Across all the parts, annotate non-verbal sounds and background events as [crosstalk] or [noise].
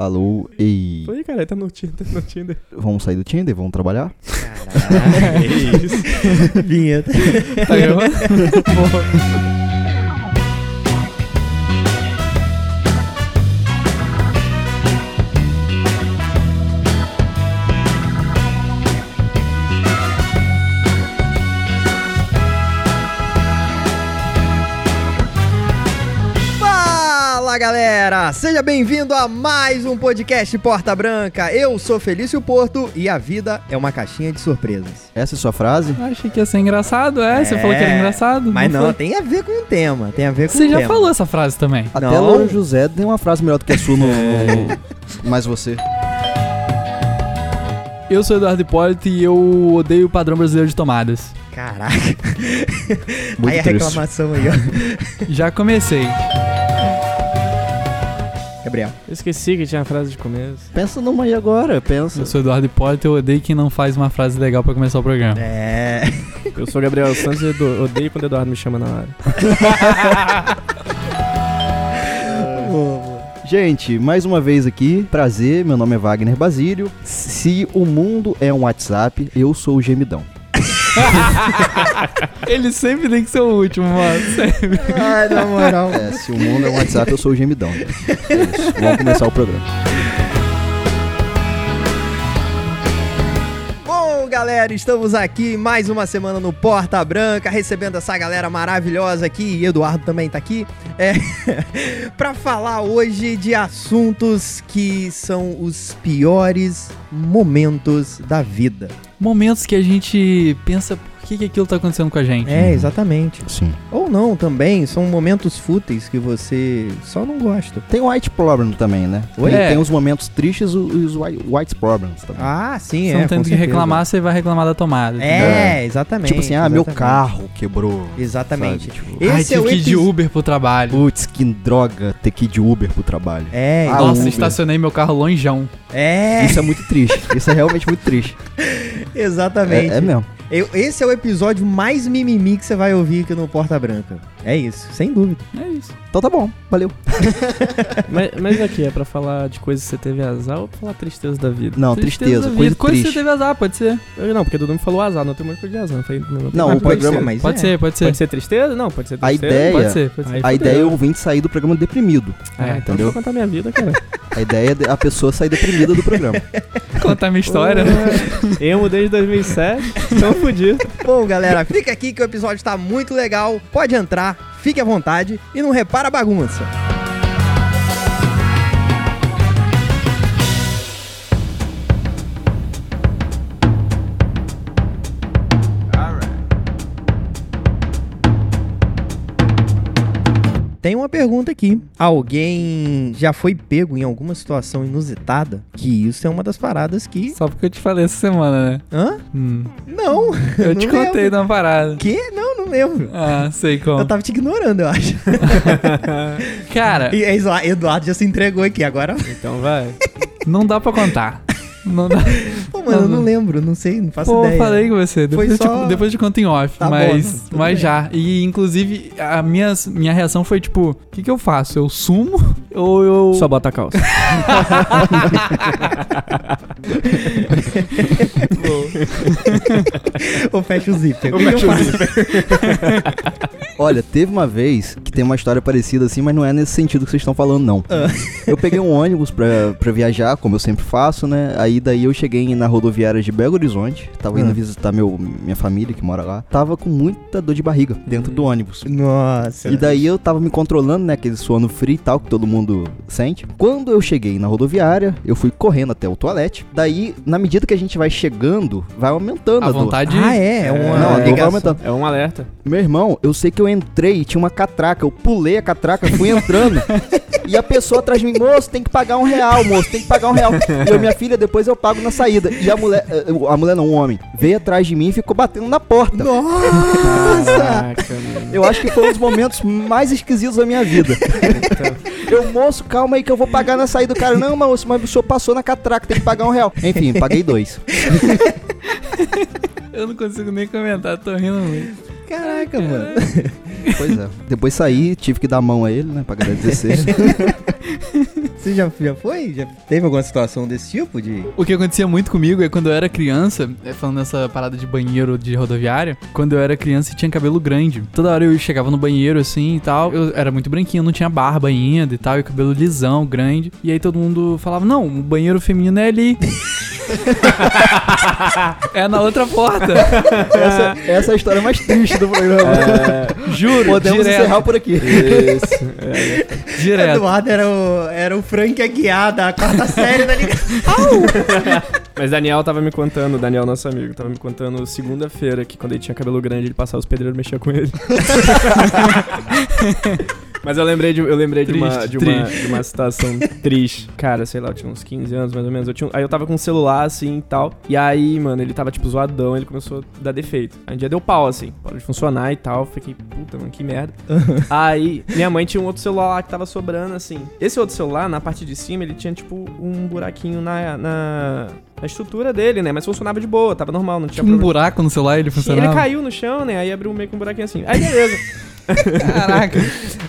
Alô, ei. Foi, cara, tá no Tinder, tá no Tinder. Vamos sair do Tinder? Vamos trabalhar? Caralho, é isso. [laughs] Vinheta. Tá gravando? [laughs] galera, seja bem-vindo a mais um podcast Porta Branca. Eu sou Felício Porto e a vida é uma caixinha de surpresas. Essa é sua frase? Achei que ia ser engraçado, é? Você É, falou que era engraçado? Mas não, foi? tem a ver com o tema, tem a ver com Você o já tema. falou essa frase também. Até Não. Laura José tem uma frase melhor do que a sua no, no- [laughs] Mais você. Eu sou Eduardo Hipólito e eu odeio o padrão brasileiro de tomadas. Caraca. [laughs] Muito aí a triste. reclamação aí, ó. Já comecei. Gabriel. Eu esqueci que tinha a frase de começo. Pensa numa aí agora, pensa. Eu sou Eduardo Hipólito e eu odeio quem não faz uma frase legal pra começar o programa. É. [laughs] Eu sou Gabriel Santos e odeio quando o Eduardo me chama na hora. [laughs] Gente, mais uma vez aqui, prazer, meu nome é Wagner Basílio. Se o mundo é um WhatsApp, eu sou o gemidão. [laughs] Ele sempre tem que ser o último, mano. Sempre. Ai, na moral. É, se o mundo é um WhatsApp, eu sou o gemidão. É isso. Vamos começar o programa. Galera, estamos aqui mais uma semana no Porta Branca, recebendo essa galera maravilhosa aqui, e Eduardo também tá aqui, é, [laughs] para falar hoje de assuntos que são os piores momentos da vida. Momentos que a gente pensa que, que aquilo tá acontecendo com a gente. É, exatamente. Sim. Ou não, também, são momentos fúteis que você só não gosta. Tem o White Problem também, né? Oi? Tem, É. tem os momentos tristes e os white, white Problems também. Ah, sim, Você é. não com tem que reclamar, você vai reclamar da tomada. É, exatamente. tipo assim, ah, meu exatamente. carro quebrou. Exatamente. Sabe, tipo, Ai, Esse é tive o que ir de. Uber pro trabalho. Putz, que droga ter que ir de Uber pro trabalho. É, Ah, Nossa, Uber. estacionei meu carro longeão. é, Isso é muito triste. Isso é realmente muito triste. [laughs] exatamente. É, é mesmo. Eu- esse é o episódio mais mimimi que você vai ouvir aqui no Porta Branca. É isso, sem dúvida. É isso. Então tá bom, valeu. [laughs] mas, mas aqui, é pra falar de coisas que você teve azar ou pra falar tristeza da vida? Não, tristeza, coisa vida. Coisa que triste. você teve azar, pode ser. Eu, não, porque o Dudu me falou azar, não tem muito coisa de azar. Não, foi, não, Não, o coisa. programa- ser, mas Pode é. ser, pode ser. Pode ser tristeza? Não, pode ser A tristeza. ideia- Pode ser, pode ser. A ideia é o ouvinte sair do programa deprimido. Ah, É, então entendeu? eu contar minha vida, cara. [laughs] A ideia é a pessoa sair deprimida do programa. Contar minha história. né? [laughs] Eu mudei de 2007, então fudido. Bom, galera, fica aqui que o episódio tá muito legal. Pode entrar, fique à vontade e não repara a bagunça. Tem uma pergunta aqui. Alguém já foi pego em alguma situação inusitada? Que isso é uma das paradas que. Só porque eu te falei essa semana, né? Hã? Hum. Não. [laughs] Eu te não contei lembro. de uma parada. Que? Não, não lembro. Ah, sei como. Eu tava te ignorando, eu acho. [laughs] Cara, E Edu- Eduardo já se entregou aqui, agora. Então vai. não dá pra contar. Não dá. Pô, mano, eu não lembro, não sei, não faço Pô, ideia. falei com você. Depois, só- depois eu te conto em off. Tá mas mas bem. já. E inclusive, a minha, minha reação foi tipo: o que, que eu faço? Eu sumo ou eu. [laughs] Só bota a calça. [laughs] Ou fecha o zíper. Eu O que que eu fecho o faço? [laughs] Olha, teve uma vez que tem uma história parecida assim, mas não é nesse sentido que vocês estão falando, não. Ah. Eu peguei um ônibus pra, pra viajar, como eu sempre faço, né? Aí daí eu cheguei na rodoviária de Belo Horizonte, tava indo Ah. visitar meu, minha família que mora lá. Tava com muita dor de barriga dentro do ônibus. Nossa. E daí eu tava me controlando, né? Aquele sono frio e tal, que todo mundo sente. Quando eu cheguei na rodoviária, eu fui correndo até o toalete. Daí, na medida que a gente vai chegando, vai aumentando a, A dor. vontade. Ah, é? É uma Não, a dor vai aumentando. É um alerta. Meu irmão, eu sei que eu entrei e tinha uma catraca. Eu pulei a catraca, fui entrando. e a pessoa atrás de mim, moço, tem que pagar um real, moço, tem que pagar um real. E eu, minha filha, depois eu pago na saída. E a mulher, eh, a mulher não, o homem, veio atrás de mim e ficou batendo na porta. Nossa! Caraca, mano. Eu acho que foi um dos momentos mais esquisitos da minha vida. Eu, moço, calma aí que eu vou pagar na saída. O cara, não, moço, mas o senhor passou na catraca, tem que pagar um real. Enfim, paguei dois. Eu não consigo nem comentar, tô rindo muito. Caraca, mano. [laughs] Pois é. Depois saí, tive que dar a mão a ele, né, pra agradecer. [laughs] Você já, já foi? Já teve alguma situação desse tipo? De... O que acontecia muito comigo é quando eu era criança, é, falando nessa parada de banheiro de rodoviária, quando eu era criança e tinha cabelo grande. Toda hora eu chegava no banheiro assim e tal, eu era muito branquinho, não tinha barba ainda e tal, e cabelo lisão, grande. E aí todo mundo falava: Não, o banheiro feminino é ali. [laughs] é na outra porta. [laughs] Essa, essa é a história mais triste do programa. Juro, Podemos direto, encerrar por aqui. Isso. é. [laughs] direto. Eduardo era o, era o Frank Aguiar da quarta série da Liga. [laughs] Mas Daniel tava me contando, Daniel, nosso amigo, tava me contando segunda-feira que quando ele tinha cabelo grande, ele passava os pedreiros mexia com ele. Mas eu lembrei de, eu lembrei de, uma, Triste, de, uma, triste. de uma situação triste. Cara, sei lá, eu tinha uns 15 anos mais ou menos. Eu tinha, um- aí eu tava com um celular assim e tal. E aí, mano, ele tava tipo zoadão, ele começou a dar defeito. Aí um dia deu pau assim, parou de funcionar e tal. Fiquei, puta, mano, que merda. [laughs] Aí minha mãe tinha um outro celular lá que tava sobrando assim. Esse outro celular, na parte de cima, ele tinha tipo um buraquinho na. na na estrutura dele, né? Mas funcionava de boa, tava normal, não tinha Tinha um problema. buraco no celular e ele funcionava. Ele caiu no chão, né? Aí abriu meio com um buraquinho assim. Aí beleza. [laughs] Caraca.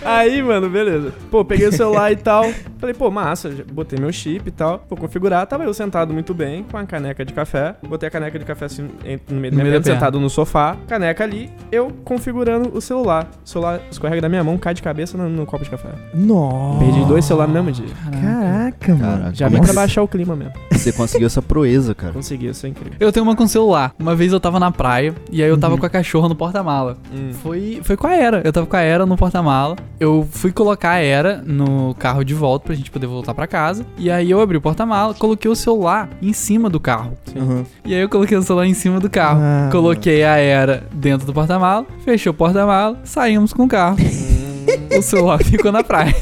Aí, mano, beleza. Pô, peguei o celular e tal. Falei, pô, massa, botei meu chip e tal. Vou configurar. Tava eu sentado muito bem, com a caneca de café. Botei a caneca de café assim no meio No minha meio da sentado no sofá. Caneca ali, eu configurando o celular. O celular escorrega da minha mão, cai de cabeça no, no copo de café. Nossa. Perdi dois celulares no mesmo dia. Caraca, mano. Caraca, Já vem pra baixar o clima mesmo. você conseguiu essa proeza, cara? Consegui, isso é incrível. Eu tenho uma com celular. Uma vez eu tava na praia e aí eu tava com a cachorra no porta-mala. Hum. Foi, foi com a Era. Eu tava com a Era no porta-mala. Eu fui colocar a Era no carro de volta pra gente poder voltar pra casa. E aí eu abri o porta-mala, coloquei o celular em cima do carro. Uhum. E aí eu coloquei o celular em cima do carro. Ah, coloquei a Era dentro do porta-mala, fechei o porta-mala, saímos com o carro. [laughs] o celular [laughs] ficou na praia.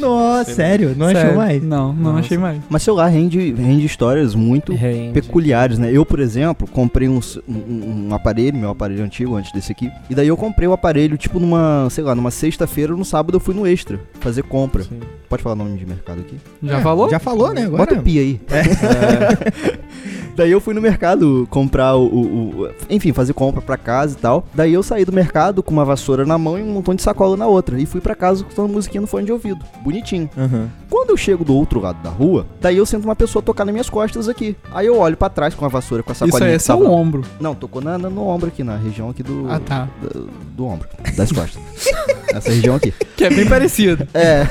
Nossa, sério? Não Sério. achou mais? Não, não Nossa. achei mais. Mas celular rende, rende histórias muito Rende. peculiares, né? Eu, por exemplo, comprei um, um- um aparelho, meu aparelho antigo, antes desse aqui. E daí eu comprei o aparelho, tipo, numa, sei lá, numa sexta-feira, no sábado eu fui no Extra fazer compra. Sim. Pode falar o nome de mercado aqui? Já É, falou? Já falou, né? Agora. Bota o pi aí. [laughs] Daí eu fui no mercado comprar o, o- o- Enfim, fazer compra pra casa e tal. Daí eu saí do mercado com uma vassoura na mão e um montão de sacola na outra. E fui pra casa escutando musiquinha no fone de ouvido. Bonitinho. Aham. Quando eu chego do outro lado da rua, daí eu sinto uma pessoa tocar nas minhas costas aqui. Aí eu olho pra trás com a vassoura, com a Isso sacolinha aí é seu tava- ombro. Não, tocou na, na- no ombro aqui, na região aqui do. Ah, tá. do, do ombro. Das [laughs] costas. Essa região aqui. [laughs] Que é bem parecido. [laughs] É,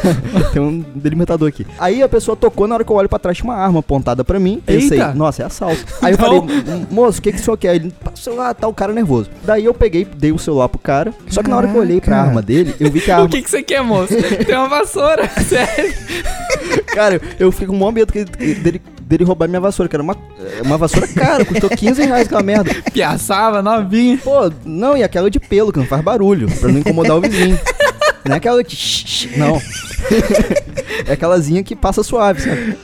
tem um delimitador aqui. Aí a pessoa tocou, na hora que eu olho pra trás, tinha uma arma apontada pra mim. Pensei, Eita. nossa, é assalto. Aí eu falei, moço, o que, que o senhor quer? Ele, "Passa o celular, tá o cara nervoso. Daí eu peguei, dei o celular pro cara. Só que na hora que eu olhei pra arma dele, eu vi que a [laughs] O arma. que, que você quer, moço? Tem uma vassoura, sério. Cara, eu fiquei com o maior medo que ele- dele, dele roubar minha vassoura, que era uma, é, uma vassoura cara, custou 15 reais aquela merda. Piaçava, novinha. Pô, não, e aquela de pelo, que não faz barulho, pra não incomodar o vizinho. Não é aquela shh, Não. [laughs] é aquelazinha que passa suave, sabe?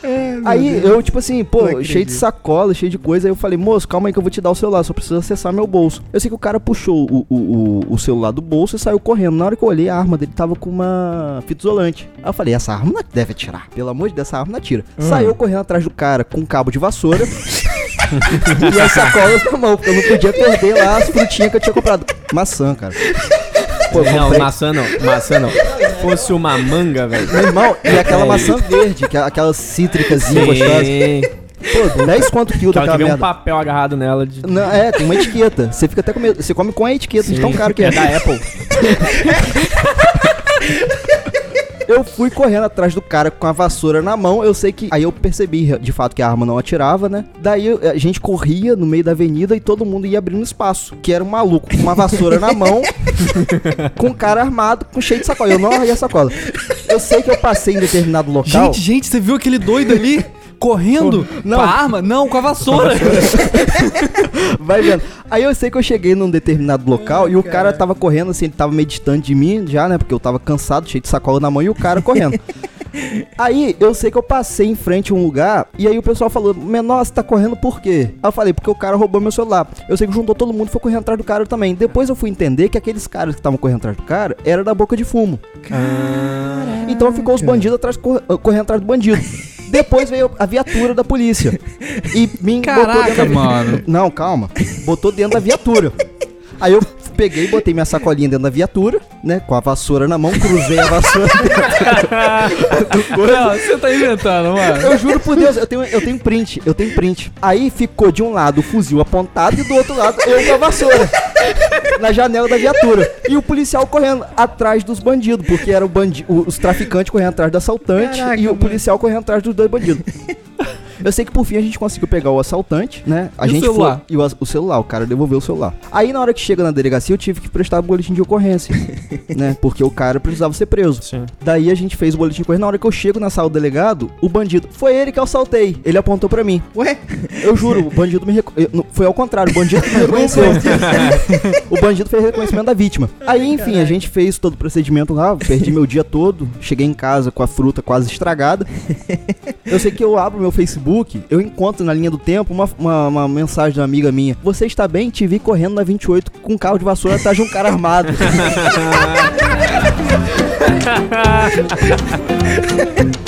Aí eu, tipo assim, pô, cheio de sacola, cheio de coisa. Aí eu falei, moço, calma aí que eu vou te dar o celular, só preciso acessar meu bolso. Eu sei que o cara puxou o, o, o, o celular do bolso e saiu correndo. Na hora que eu olhei, a arma dele tava com uma fita isolante. Aí eu falei, essa arma não deve atirar. Pelo amor de Deus, essa arma não atira. Hum. Saiu correndo atrás do cara com um cabo de vassoura. [laughs] e as sacolas na mão, porque eu não podia perder lá as frutinhas que eu tinha comprado. Maçã, cara. Pô, Não, comprei- maçã não. Maçã não. [laughs] Fosse uma manga, velho. Meu irmão, e aquela maçã verde, que é aquela cítricazinha gostosa. Sim. Pô, 10 quanto quilo Aquela daquela que vem um merda. papel agarrado nela de... Não, é, tem uma etiqueta. Você fica até com medo. Você come com a etiqueta, de tão caro que é. é da Apple. [laughs] Eu fui correndo atrás do cara com a vassoura na mão. Eu sei que. Aí eu percebi de fato que a arma não atirava, né? Daí a gente corria no meio da avenida e todo mundo ia abrindo espaço. Que era um maluco com uma vassoura na mão, [laughs] com um cara armado, com cheio de sacola. Eu não arrei a sacola. Eu sei que eu passei em determinado local. Gente, gente, você viu aquele doido ali? Correndo? Não. Com a arma? Não, com a vassoura. [laughs] Vai vendo. Aí eu sei que eu cheguei num determinado local e o cara tava correndo assim, ele tava meio distante de mim já, né? Porque eu tava cansado, cheio de sacola na mão e o cara correndo. [laughs] Aí eu sei que eu passei em frente a um lugar e aí o pessoal falou: Menor, você tá correndo por quê? Aí eu falei: Porque o cara roubou meu celular. Eu sei que juntou todo mundo e foi correndo atrás do cara também. Depois eu fui entender que aqueles caras que estavam correndo atrás do cara era da boca de fumo. Então ficou os bandidos atrás, cor- correndo atrás do bandido. Depois veio a viatura da polícia. E me botou Caraca, dentro da- mano. Não, calma. Botou dentro da viatura. Aí eu peguei, botei minha sacolinha dentro da viatura, né? Com a vassoura na mão, cruzei a vassoura. [laughs] Não, você tá inventando, mano. Eu juro por Deus, eu tenho, eu tenho print, eu tenho print. Aí ficou de um lado o fuzil apontado e do outro lado eu com a vassoura. Na janela da viatura. E o policial correndo atrás dos bandidos, porque era o bandi os traficantes correndo atrás do assaltante Caraca, e o mano. policial correndo atrás dos dois bandidos. Eu sei que por fim a gente conseguiu pegar o assaltante, né? A E o gente celular? Foi, e o, o celular, o cara devolveu o celular. Aí na hora que chega na delegacia eu tive que prestar o boletim de ocorrência, [laughs] né? Porque o cara precisava ser preso. Sim. Daí a gente fez o boletim de ocorrência. Na hora que eu chego na sala do delegado, o bandido, foi ele que eu assaltei. Ele apontou pra mim. Ué? Eu juro, o bandido me não, Foi ao contrário, o bandido me [laughs] reconheceu. [laughs] o bandido fez reconhecimento da vítima. Aí, enfim, a gente fez todo o procedimento lá, perdi meu dia todo, cheguei em casa com a fruta quase estragada. Eu sei que eu abro meu Facebook, eu encontro na linha do tempo uma, uma, uma mensagem de uma amiga minha. Você está bem? Te vi correndo na 28 com um carro de vassoura atrás de um cara armado. [laughs] [laughs]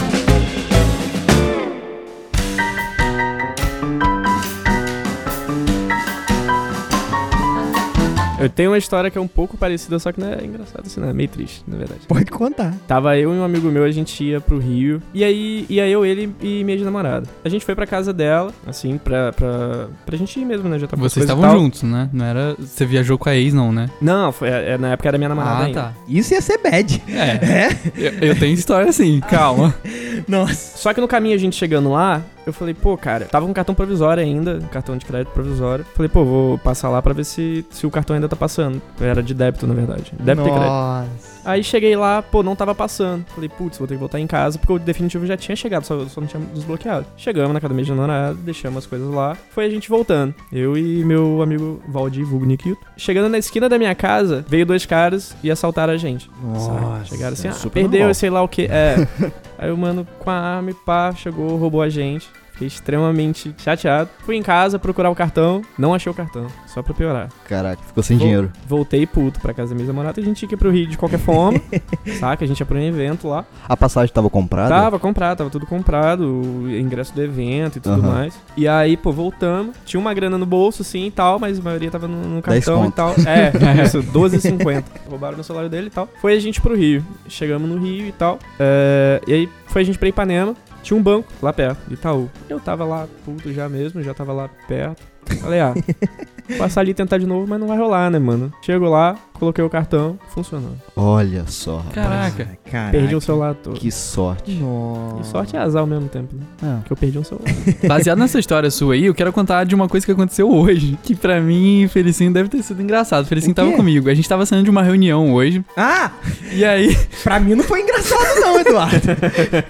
Eu tenho uma história que é um pouco parecida, só que não é engraçada assim, não. É meio triste, na verdade. Pode contar. Tava eu e um amigo meu, a gente ia pro Rio. E aí ia eu, ele e minha namorada. A gente foi pra casa dela, assim, pra, pra, pra gente ir mesmo, né? Já tava com Vocês estavam juntos, né? Não era. Você viajou com a ex, não, né? Não, foi, é, na época era minha namorada Ah, ainda. tá. Isso ia ser bad. É. Eu, eu tenho história assim, calma. [laughs] Nossa. Só que no caminho a gente chegando lá, eu falei, pô, cara, tava com cartão provisório ainda, um cartão de crédito provisório. Falei, pô, vou passar lá pra ver se, se o cartão ainda tá passando. Era de débito, na verdade. Débito e crédito. Nossa. Aí cheguei lá, pô, não tava passando. Falei, putz, vou ter que voltar em casa, porque o definitivo já tinha chegado, só, só não tinha desbloqueado. Chegamos na academia de namorado, deixamos as coisas lá. Foi a gente voltando. Eu e meu amigo Valdir, vulgo Nikito. Chegando na esquina da minha casa, veio dois caras e assaltaram a gente. sabe? Chegaram assim, ah, super perdeu, normal. sei lá o que. É. [laughs] Aí o mano com a arma e pá, chegou, roubou a gente. Fiquei extremamente chateado. Fui em casa procurar o cartão, não achei o cartão, só pra piorar. Caraca, ficou sem Vol- dinheiro. Voltei puto pra casa da minha namorada a gente tinha que ir pro Rio de qualquer forma, [laughs] saca? A gente ia pra um evento lá. A passagem tava comprada? Tava comprado, tava tudo comprado, o ingresso do evento e tudo Aham. mais. E aí, pô, voltamos. Tinha uma grana no bolso, sim e tal, mas a maioria tava no, no 10 cartão e tal. É, [laughs] isso, 12,50. Roubaram no celular dele e tal. Foi a gente pro Rio. Chegamos no Rio e tal. É, e aí foi a gente pra Ipanema. Tinha um banco lá perto, Itaú. Eu tava lá puto já mesmo, já tava lá perto. Falei, ah, [laughs] passar ali e tentar de novo, mas não vai rolar, né, mano? Chego lá, coloquei o cartão, funcionou. Olha só, rapaz. Caraca. Caraca. Perdi o celular todo. Que sorte. Nossa. E sorte e azar ao mesmo tempo, né? Ah. Porque eu perdi um celular. [laughs] Baseado nessa história sua aí, eu quero contar de uma coisa que aconteceu hoje. [laughs] Que pra mim, Felicinho, deve ter sido engraçado. Felicinho tava comigo. A gente tava saindo de uma reunião hoje. Ah, E aí. [laughs] pra mim não foi engraçado não, Eduardo.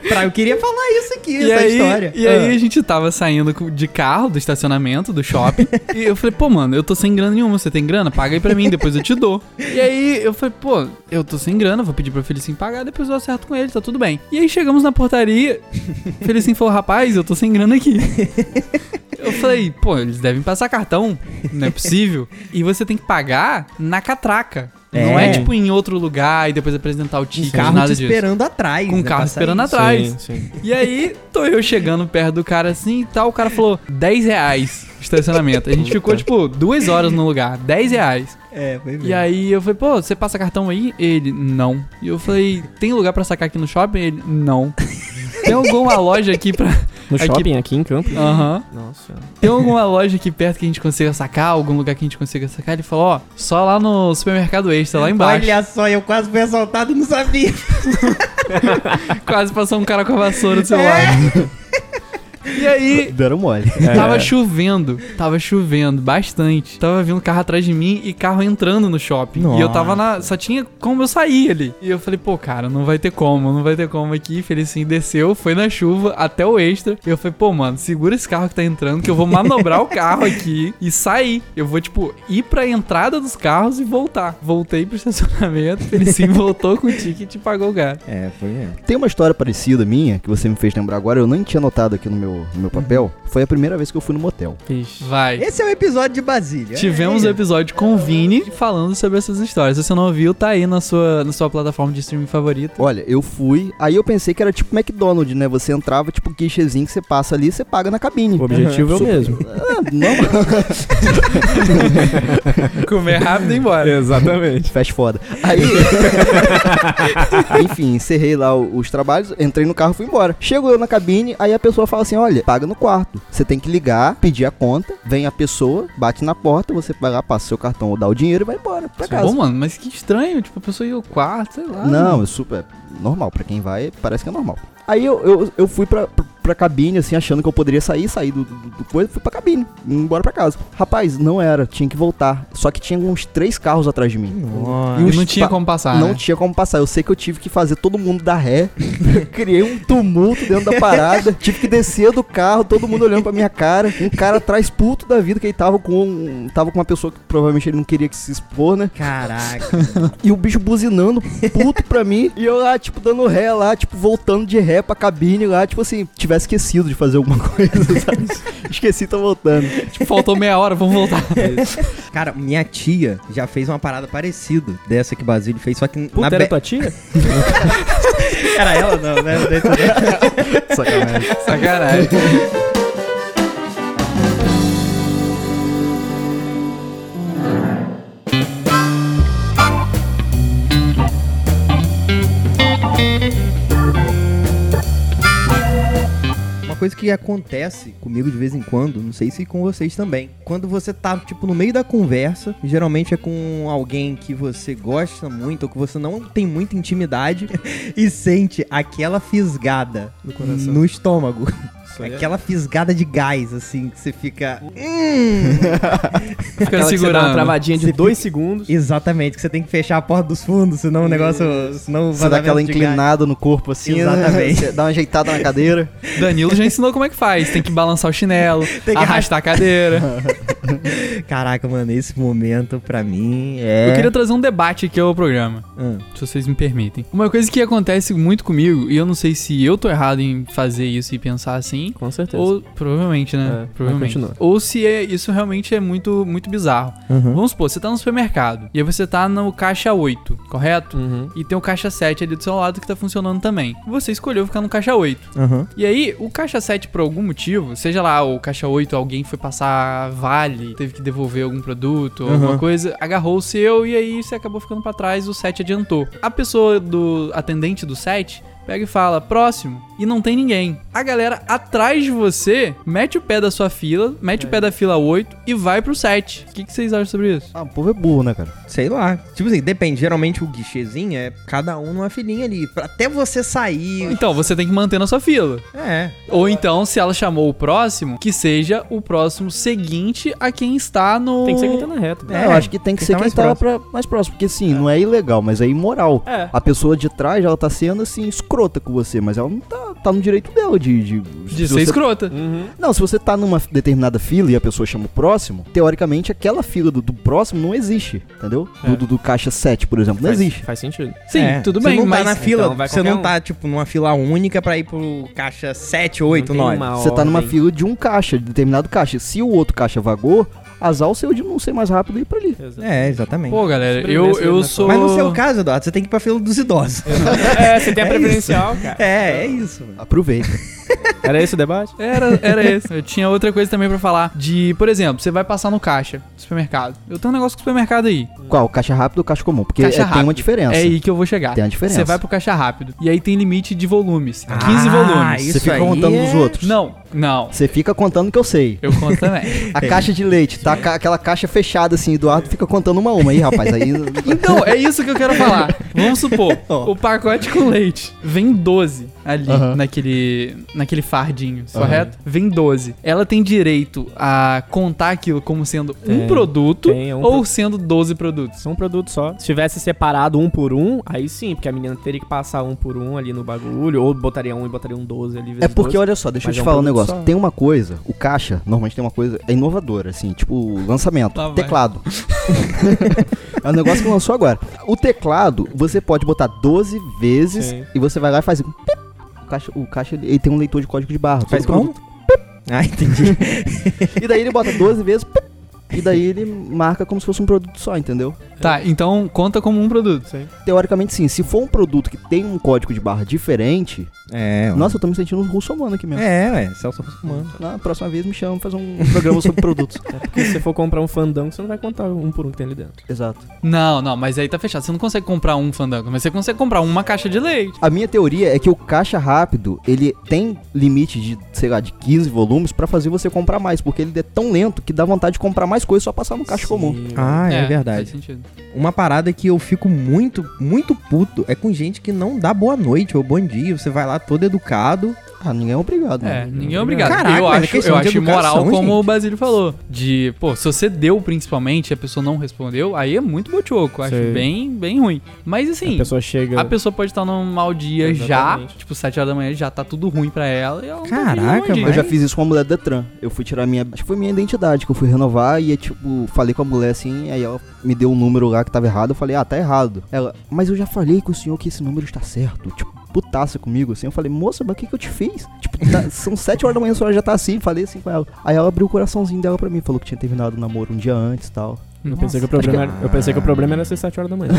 pra, eu queria falar isso aqui, E essa aí, história. e aí Ah. a gente tava saindo de carro do estacionamento, do shopping. e eu falei, pô, mano, eu tô sem grana nenhuma. Você tem grana? Paga aí pra mim, depois eu te dou. E aí eu falei, pô, eu tô sem grana, vou pedir pro Felicinho pagar, depois eu acerto com ele, tá tudo bem. E aí chegamos na portaria, Felicinho falou, rapaz, eu tô sem grana aqui. Eu falei, pô, eles devem passar cartão, não é possível. E você tem que pagar na catraca. Não é É. tipo em outro lugar e depois apresentar o Um ticket, carro nada disso. esperando atrás. Com né, o carro pra sair. esperando atrás. Sim, sim. E aí, tô eu chegando perto do cara assim e tal. O cara falou 10 reais estacionamento. A gente ficou, tipo, duas horas no lugar. 10 reais. É, foi mesmo. E aí eu falei, pô, você passa cartão aí? Ele, não. E eu falei, tem lugar pra sacar aqui no shopping? Ele, não. Tem alguma loja aqui pra. No Aqui- shopping aqui em Campos? Aham. Nossa. Tem alguma loja aqui perto que a gente consiga sacar? Algum lugar que a gente consiga sacar? Ele falou, ó, só lá no supermercado extra, lá embaixo. Olha só, eu quase fui assaltado e não sabia. [laughs] Quase passou um cara com a vassoura do seu É. [laughs] E aí, Deram mole. Tava chovendo, tava chovendo bastante. Tava vindo carro atrás de mim e carro entrando no shopping. E eu tava na. Só tinha como eu sair ali. E eu falei, pô, cara, não vai ter como, não vai ter como aqui. Felicinho desceu, foi na chuva até o extra. E eu falei, pô, mano, segura esse carro que tá entrando, que eu vou manobrar o carro aqui e sair. Eu vou, tipo, ir pra entrada dos carros e voltar. Voltei pro estacionamento, Felicinho [laughs] voltou com o ticket e pagou o gato. É, foi mesmo. Tem uma história parecida minha que você me fez lembrar agora, eu nem tinha notado aqui no meu, no meu papel, foi a primeira vez que eu fui no motel. Ixi. Vai. Esse é o episódio de Basília. Tivemos o é. episódio com o Vini falando sobre essas histórias. Se você não ouviu, tá aí na sua, na sua plataforma de streaming favorita. Olha, eu fui, aí eu pensei que era tipo McDonald's, né? Você entrava, tipo, guichezinho que você passa ali, você paga na cabine. O objetivo é o mesmo. Ah, não, [laughs] Comer rápido e ir embora. Exatamente. Fast foda. Aí. [laughs] Enfim, encerrei lá os trabalhos, entrei no carro e fui embora. Chego eu na cabine, aí a pessoa fala assim: olha, paga no quarto. Você tem que ligar, pedir a conta, vem a pessoa, bate na porta, você vai lá, passa seu cartão ou dá o dinheiro e vai embora pra casa. Pô, mano, mas que estranho. Tipo, a pessoa ia ao quarto, sei lá. Não, é super normal. Pra quem vai, parece que é normal. Aí eu, eu, eu fui pra, pra, cabine, assim, achando que eu poderia sair, sair do, do, do coisa, fui pra cabine, embora pra casa. Rapaz, não era, tinha que voltar. Só que tinha uns três carros atrás de mim. Nossa. E os não tinha como passar. não né? tinha como passar. Eu sei que eu tive que fazer todo mundo dar ré. [laughs] Criei um tumulto dentro da parada. [laughs] tive que descer do carro, todo mundo olhando pra minha cara. Um cara atrás puto da vida que ele tava com tava com uma pessoa que provavelmente ele não queria que se expor, né? Caraca. E o bicho buzinando, puto pra mim. E eu lá, tipo, dando ré lá, tipo, voltando de ré pra cabine lá, tipo assim, tivesse esquecido de fazer alguma [laughs] coisa, sabe? Esqueci, tô voltando. Tipo, faltou meia hora, vamos voltar. Cara, minha tia já fez uma parada parecida dessa que Basílio fez, só que Puta, na era be... tua tia? [laughs] Era ela não, né? [laughs] Sacanagem. Sacanagem. Coisa que acontece comigo de vez em quando, não sei se com vocês também. Quando você tá, tipo, no meio da conversa, geralmente é com alguém que você gosta muito ou que você não tem muita intimidade [laughs] e sente aquela fisgada No coração. no estômago. Isso aí é- Aquela fisgada de gás, assim, que você fica. Hum! [laughs] Fica Aquela que você dá uma travadinha de Você dois segundos. Exatamente, que você tem que fechar a porta dos fundos, senão o negócio. Senão Você dá aquela gás- inclinada no corpo assim, né? Exatamente. Você dá uma ajeitada na cadeira. [laughs] Danilo já ensinou como é que faz. Tem que balançar o chinelo, [laughs] Tem que arrastar a cadeira. Caraca, mano, esse momento pra mim é. Eu queria trazer um debate aqui ao programa. Hum. Se vocês me permitem. Uma coisa que acontece muito comigo, e eu não sei se eu tô errado em fazer isso e pensar assim, Com certeza. ou provavelmente, né? É, provavelmente. Ou se é, isso realmente é muito, muito bizarro. Uhum. Vamos supor, você tá no supermercado e aí você tá no caixa 8, correto? Uhum. E tem o caixa 7 ali do seu lado que tá funcionando também. Você escolheu ficar no caixa 8. Uhum. E aí, o caixa 7, por algum motivo, seja lá o caixa 8, alguém foi passar vale, teve que devolver algum produto, Uhum. alguma coisa, agarrou o seu e aí você acabou ficando pra trás, o 7 adiantou. A pessoa do atendente do 7 pega e fala, próximo, e não tem ninguém. A galera atrás de você mete o pé da sua fila, mete o pé da fila 8 e vai pro 7. O que, que vocês acham sobre isso? Ah, o povo é burro, né, cara? Sei lá. Tipo assim, depende. Geralmente o guichezinho é cada um numa filinha ali. Pra até você sair. Então, você tem que manter na sua fila. É. Ou então, se ela chamou o próximo, que seja o próximo seguinte a quem está no. Tem que ser quem tá na reta. É, eu acho que tem que quem ser tá quem mais tá pra, mais próximo. Porque sim, não é ilegal, mas é imoral. É. A pessoa de trás, ela tá sendo assim, escrota com você, mas ela não tá, tá no direito dela de. De, De se ser você- escrota. Uhum. Não, se você tá numa determinada fila e a pessoa chama o próximo, teoricamente aquela fila do, do próximo não existe, entendeu? É. Do, do, do caixa 7, por exemplo, não Faz- existe. Faz sentido. Sim, É. tudo você bem, não mas. tá na fila. então você não um. tá, tipo, numa fila única pra ir pro caixa 7, 8, Não tem 9. uma Você tá numa fila de um caixa, de determinado caixa. Se o outro caixa vagou, azar o seu de não ser mais rápido e ir pra ali. É, exatamente. Pô, galera, eu, eu sou. Mas no seu caso, Eduardo, você tem que ir pra fila dos idosos. É, você tem a [laughs] É preferencial, cara. É, é isso. mano. Aproveita. [laughs] [laughs] Era esse o debate? Era, era esse. Eu tinha outra coisa também pra falar. De, por exemplo, você vai passar no caixa do supermercado. Eu tenho um negócio com o supermercado aí. Qual? Caixa rápido ou caixa comum? Porque Caixa é, tem uma diferença. É aí que eu vou chegar. Tem uma diferença. Você vai pro caixa rápido. E aí tem limite de volumes. 15 Ah, volumes. isso Você fica aí contando é- nos outros. Não, não. Você fica contando que eu sei. Eu conto também. [laughs] A caixa de leite, tá ca- aquela caixa fechada assim, Eduardo fica contando uma a uma aí, rapaz. Aí. Então, é isso que eu quero falar. Vamos supor, [laughs] o pacote com leite vem 12 ali Aham. naquele, naquele fardinho, correto? Vem 12. Ela tem direito a contar aquilo como sendo um Tem, produto tem, é um ou pro- sendo 12 produtos? É um produto só. Se tivesse separado um por um, aí sim, porque a menina teria que passar um por um ali no bagulho, ou botaria um e botaria um 12 ali. É porque, 12. olha só, deixa eu te é um falar um produto negócio. só. Tem uma coisa, o caixa, normalmente tem uma coisa, é inovadora, assim, tipo, lançamento. Lá teclado. [laughs] é um negócio que lançou agora. O teclado, você pode botar 12 vezes Sim. e você vai lá e faz. um caixa, o caixa ele tem um leitor de código de barra. Faz como? Ah, entendi. [laughs] E daí ele bota 12 vezes, pip, e daí ele marca como se fosse um produto só, entendeu? Tá, então conta como um produto. Sim. Teoricamente sim, se for um produto que tem um código de barra diferente, É, ué. nossa, eu tô me sentindo um russomano aqui mesmo. É, ué, Celso Russomano. Na próxima vez me chama pra fazer um programa sobre produtos. [laughs] É porque se você for comprar um fandango, você não vai contar um por um que tem ali dentro. Exato. Não, não, mas aí tá fechado. Você não consegue comprar um fandango, mas você consegue comprar uma caixa de leite. A minha teoria é que o caixa rápido, ele tem limite de, sei lá, de 15 volumes pra fazer você comprar mais, porque ele é tão lento que dá vontade de comprar mais coisas só passar no caixa comum. Sim. Ah, é, Faz verdade. sentido. Uma parada que eu fico muito, muito puto é com gente que não dá boa noite ou bom dia. Você vai lá todo educado. Ah, ninguém é obrigado, É, mano. ninguém é obrigado. Caraca, eu é acho, eu acho imoral, educação, como o. Basílio falou. De, pô, se você deu principalmente e a pessoa não respondeu, aí é muito boticoco. Acho Sei. bem, bem ruim. Mas assim, a pessoa chega. a pessoa pode estar num mau dia já, tipo, 7 horas da manhã, já tá tudo ruim pra ela e ela tá Caraca, dia. mas- Eu já fiz isso com a mulher do Detran. Eu fui tirar minha. Acho que foi minha identidade, que eu fui renovar e, tipo, falei com a mulher assim, aí ela me deu um número lá que tava errado. Eu falei, ah, tá errado. Ela, mas eu já falei com o senhor que esse número está certo. Tipo, putaça comigo assim. Eu falei, moça, mas o que, que eu te fiz? Tipo, tá- [laughs] são sete horas da manhã, a senhora já tá assim. Falei assim com ela. Aí ela abriu o coraçãozinho dela pra mim, falou que tinha terminado o namoro um dia antes e tal. Eu pensei, que o problema era, eu pensei que o problema era ser 7 horas da manhã.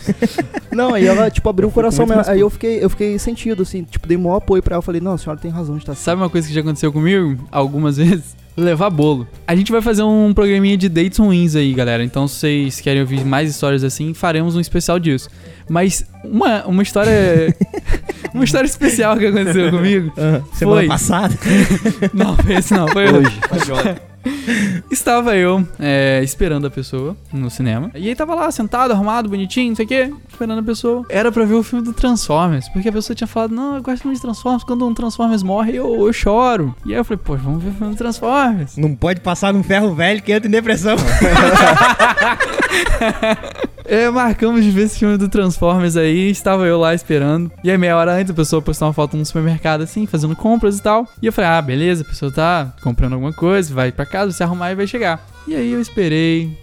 [laughs] Não, aí ela, tipo, abriu o coração mesmo. Aí eu fiquei, eu fiquei sentido, assim, tipo, dei maior apoio pra ela. Falei, não, a senhora tem razão de estar assim. Sabe uma coisa que já aconteceu comigo algumas [laughs] vezes? Levar bolo. A gente vai fazer um programinha de dates ruins aí, galera. Então, se vocês querem ouvir mais histórias assim, faremos um especial disso. Mas uma, uma história. [laughs] uma história especial que aconteceu comigo. semana Foi. passada. [laughs] Não, foi esse não, foi hoje. Hoje. [laughs] Estava eu é, esperando a pessoa no cinema. E aí tava lá, sentado, arrumado, bonitinho, não sei o quê, esperando a pessoa. Era pra ver o filme do Transformers, porque a pessoa tinha falado, não, eu gosto muito de Transformers, quando um Transformers morre, eu, eu choro. E aí eu falei, pô, vamos ver o filme do Transformers. Não pode passar num ferro velho que entra em depressão. [laughs] É, marcamos de ver esse filme do Transformers aí, estava eu lá esperando. E aí, meia hora antes, a pessoa postou uma foto no supermercado assim, fazendo compras e tal. E eu falei, ah, beleza, a pessoa tá comprando alguma coisa, vai pra casa, se arrumar e vai chegar. E aí eu esperei.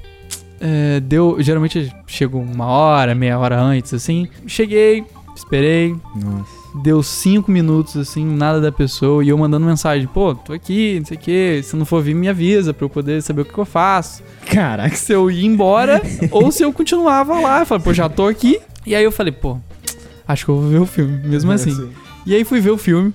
É, deu. Geralmente eu chego uma hora, meia hora antes, assim. Cheguei, esperei. Nossa. Deu cinco minutos, assim, nada da pessoa. E eu mandando mensagem, pô, tô aqui, não sei o que. Se não for vir, me avisa pra eu poder saber o que, que eu faço Caraca. se eu ia embora [laughs] ou se eu continuava lá. Eu falei, pô, já tô aqui. E aí eu falei, pô, acho que eu vou ver o filme, mesmo assim. E aí fui ver o filme,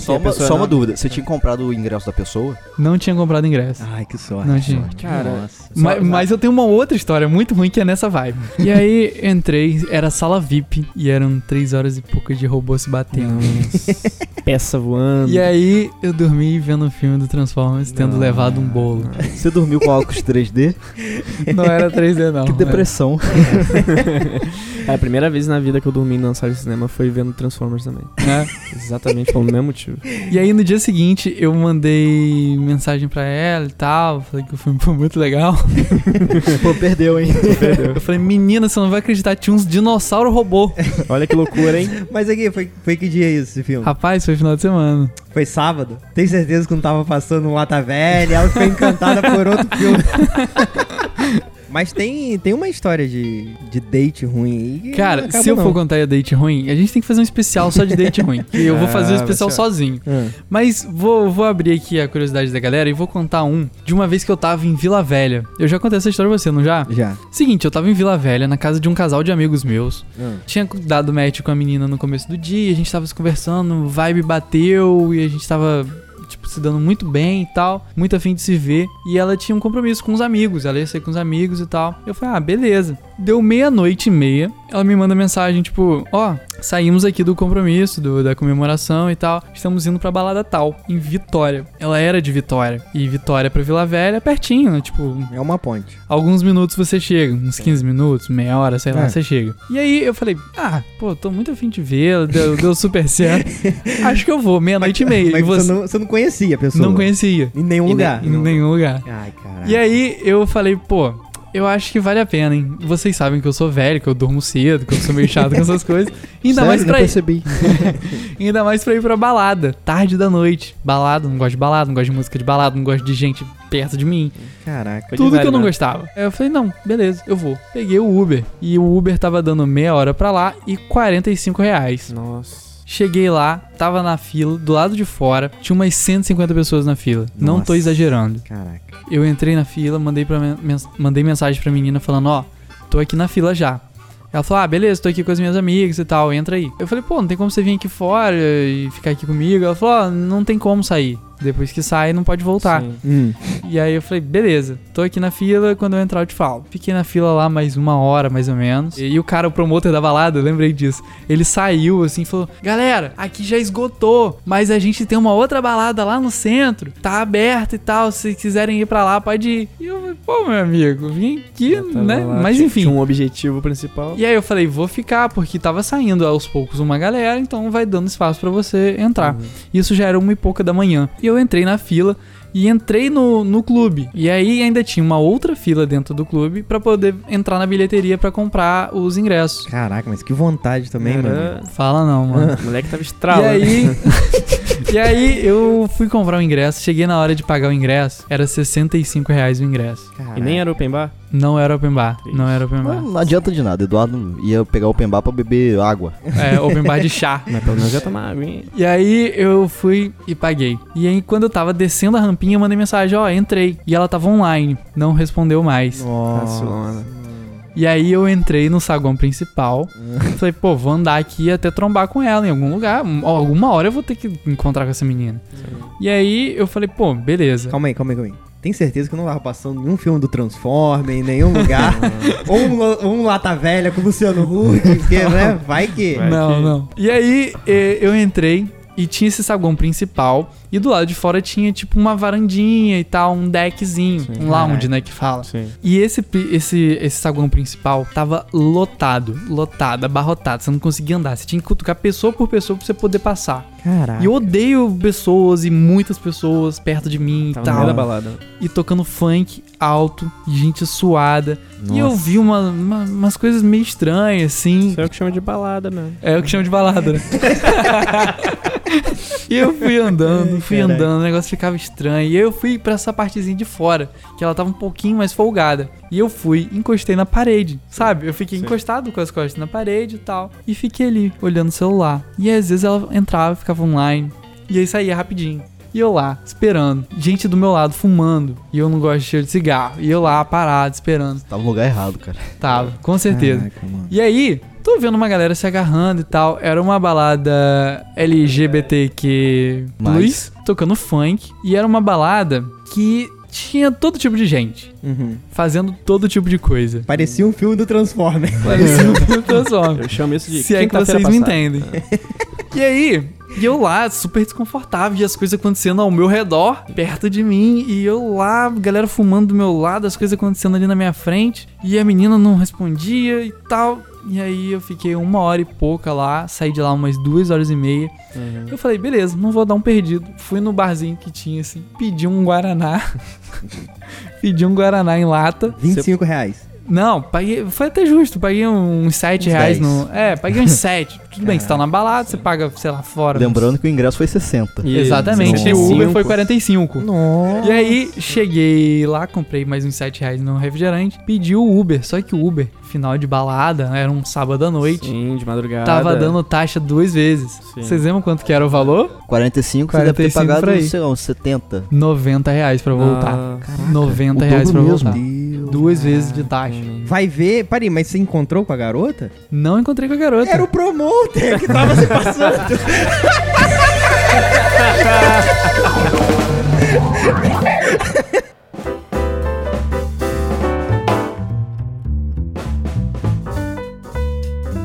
Só, uma, só uma dúvida, você tinha comprado o ingresso da pessoa? não tinha comprado ingresso. Ai, que sorte. Não tinha. sorte. Cara, Nossa. Ma- Mas, eu tenho uma outra história muito ruim que é nessa vibe. E [laughs] aí entrei, era sala VIP e eram três horas e pouco de robô se batendo. [laughs] Peça voando. E aí eu dormi vendo o filme do Transformers, tendo levado um bolo. Você dormiu com óculos 3D? [laughs] Não era 3D não. que depressão. É, a primeira vez na vida que eu dormi na sala de cinema foi vendo Transformers também. É. Exatamente pelo mesmo motivo. E aí no dia seguinte eu mandei mensagem pra ela e tal, falei que o filme foi muito legal. Pô, perdeu, hein? Eu falei, menina, você não vai acreditar, tinha uns dinossauro robô. Olha que loucura, hein? Mas aqui, foi, foi que dia isso, esse filme? Rapaz, foi final de semana. Foi sábado? Tem certeza que não tava passando um Lata Velha? Ela ficou encantada por outro filme. [laughs] Mas tem, tem uma história de, de date ruim aí. que Cara, se eu não. for contar a date ruim, a gente tem que fazer um especial só de date ruim. E eu vou [laughs] fazer um Ah, especial sozinho. Ah, Mas vou, vou abrir aqui a curiosidade da galera e vou contar um de uma vez que eu tava em Vila Velha. Eu já contei essa história pra você, não já? já. Seguinte, eu tava em Vila Velha, na casa de um casal de amigos meus. Ah. Tinha dado match com a menina no começo do dia, a gente tava se conversando, vibe bateu e a gente tava, tipo, se dando muito bem e tal, muito afim de se ver. E ela tinha um compromisso com os amigos, ela ia sair com os amigos e tal. Eu falei, ah, beleza. Deu meia-noite e meia, ela me manda mensagem, tipo, ó, saímos aqui do compromisso, do- da comemoração e tal, estamos indo pra balada tal, em Vitória. Ela era de Vitória, e Vitória pra Vila Velha é pertinho, né? Tipo, É uma ponte. alguns minutos você chega, uns 15 minutos, meia hora, sei lá, É. você chega. E aí eu falei, ah, pô, tô muito afim de ver, deu, deu super [laughs] certo. Acho que eu vou, meia-noite e meia. Mas e você você, não, você não conhecia a pessoa? não conhecia. Em nenhum Em ne- lugar. Em nenhum lugar. Ai, caralho. E aí eu falei, pô, eu acho que vale a pena, hein? Vocês sabem que eu sou velho, que eu durmo cedo, que eu sou meio chato com essas coisas. [laughs] Ainda mais Sério? pra Não ir, percebi. [laughs] ainda mais pra ir pra balada, tarde da noite. Balada, não gosto de balada, não gosto de música de balada, não gosto de gente perto de mim. Caraca. Tudo que velho, eu não né? gostava. Aí eu falei, não, beleza, eu vou. Peguei o Uber. E o Uber tava dando meia hora pra lá e 45 reais. Nossa. Cheguei lá, tava na fila, do lado de fora, tinha umas 150 pessoas na fila. Não tô Nossa. exagerando. Caraca. Eu entrei na fila, mandei, pra, mens- mandei mensagem pra menina falando, ó, tô aqui na fila já. Ela falou, ah, beleza, tô aqui com as minhas amigas e tal, entra aí. Eu falei, pô, não tem como você vir aqui fora e ficar aqui comigo? Ela falou, ó, não tem como sair. Depois que sai, não pode voltar. Hum. E aí eu falei, beleza, tô aqui na fila, quando eu entrar eu te falo. Fiquei na fila lá mais uma hora, mais ou menos. E o cara, o promotor da balada, eu lembrei disso. Ele saiu assim e falou: Galera, aqui já esgotou, mas a gente tem uma outra balada lá no centro, tá aberta e tal. Se quiserem ir pra lá, pode ir. E eu falei, pô, meu amigo, vim aqui, né? lá, Mas enfim. Tinha um objetivo principal. E aí eu falei, vou ficar, porque tava saindo aos poucos uma galera, então vai dando espaço pra você entrar. Uhum. Isso já era uma e pouca da manhã. E eu entrei na fila e entrei no, no clube. E aí ainda tinha uma outra fila dentro do clube pra poder entrar na bilheteria pra comprar os ingressos. Caraca, mas que vontade também, mano. Era... Fala não, mano. [laughs] O moleque tava E estralando. aí, [laughs] e aí eu fui comprar o ingresso, cheguei na hora de pagar o ingresso, era 65 reais o ingresso. Caraca. E nem era open bar? Não era open bar, não era open bar. Não, não adianta de nada. Eduardo ia pegar o open bar pra beber água. É, open bar de chá. [laughs] Mas pelo menos ia tomar água, hein? E aí eu fui e paguei. E aí quando eu tava descendo a rampinha, eu mandei mensagem, ó, entrei. E ela tava online, não respondeu mais. Nossa. Vacilona. E aí eu entrei no saguão principal. [laughs] falei, pô, vou andar aqui até trombar com ela em algum lugar. Um- Alguma hora eu vou ter que encontrar com essa menina. E aí eu falei, pô, beleza. Calma aí, calma aí, calma aí. Tem certeza que eu não tava passando nenhum filme do Transformer, em nenhum lugar? [laughs] ou um, um Lata Velha com o Luciano Huck, porque, né? Vai que... Vai não, que- não. E aí eh, eu entrei e tinha esse saguão principal. E do lado de fora tinha tipo uma varandinha e tal, um deckzinho, Sim. um lounge, Caralho. né, que fala. Sim. E esse, esse, esse saguão principal tava lotado, lotado, abarrotado. Você não conseguia andar. Você tinha que cutucar pessoa por pessoa pra você poder passar. Caraca. E eu odeio pessoas e muitas pessoas perto de mim e meio da tal. balada. E tocando funk alto, gente suada. E eu Nossa. vi uma, uma- umas coisas meio estranhas, assim. Isso é o que chama de balada, né? É o que chama de balada, né? [laughs] e eu fui andando, fui caralho. andando, o negócio ficava estranho. E aí eu fui pra essa partezinha de fora, que ela tava um pouquinho mais folgada. E eu fui, encostei na parede, sabe? Eu fiquei Sim. encostado com as costas na parede e tal. E fiquei ali, olhando o celular. E às vezes ela entrava, ficava online. E aí saía rapidinho. E eu lá, esperando. Gente do meu lado fumando. E eu não gosto de cheiro de cigarro. E eu lá, parado, esperando. Tava no lugar errado, cara. Tava, com certeza. Caraca. E aí, tô vendo uma galera se agarrando e tal. Era uma balada LGBTQ+, Mais. tocando funk. E era uma balada que tinha todo tipo de gente, Uhum. fazendo todo tipo de coisa. Parecia um filme do Transformer. Parecia um [laughs] filme Transformers. Eu chamo isso de Se é que vocês me passada. entendem. E aí, e eu lá, super desconfortável, e as coisas acontecendo ao meu redor, perto de mim, e eu lá, galera fumando do meu lado, as coisas acontecendo ali na minha frente, e a menina não respondia e tal. E aí eu fiquei uma hora e pouca lá, saí de lá umas duas horas e meia. Uhum. Eu falei, beleza, não vou dar um perdido. Fui no barzinho que tinha assim, pedi um Guaraná. [laughs] pedi um Guaraná em lata. 25 reais. Não, paguei. Foi até justo, paguei uns 7 Uns reais 10. no. É, paguei uns 7. [laughs] Tudo bem, você tá na balada, você paga, sei lá, fora. Lembrando que o ingresso foi 60. E Exatamente, e o 65. Uber foi 45. Nossa. E aí, cheguei lá, comprei mais uns 7 reais no refrigerante, pedi o Uber. Só que o Uber, final de balada, era um sábado à noite, Sim, de madrugada. tava dando taxa duas vezes. Sim. Vocês lembram quanto que era o valor? 45, você deve ter 45 pagado, sei lá, uns 70. 90 reais pra voltar. Nossa. 90 o reais pra mesmo. voltar. Duas vezes de taxa. Vai ver. Peraí, mas você encontrou com a garota? Não encontrei com a garota. Era o promoter que tava se passando.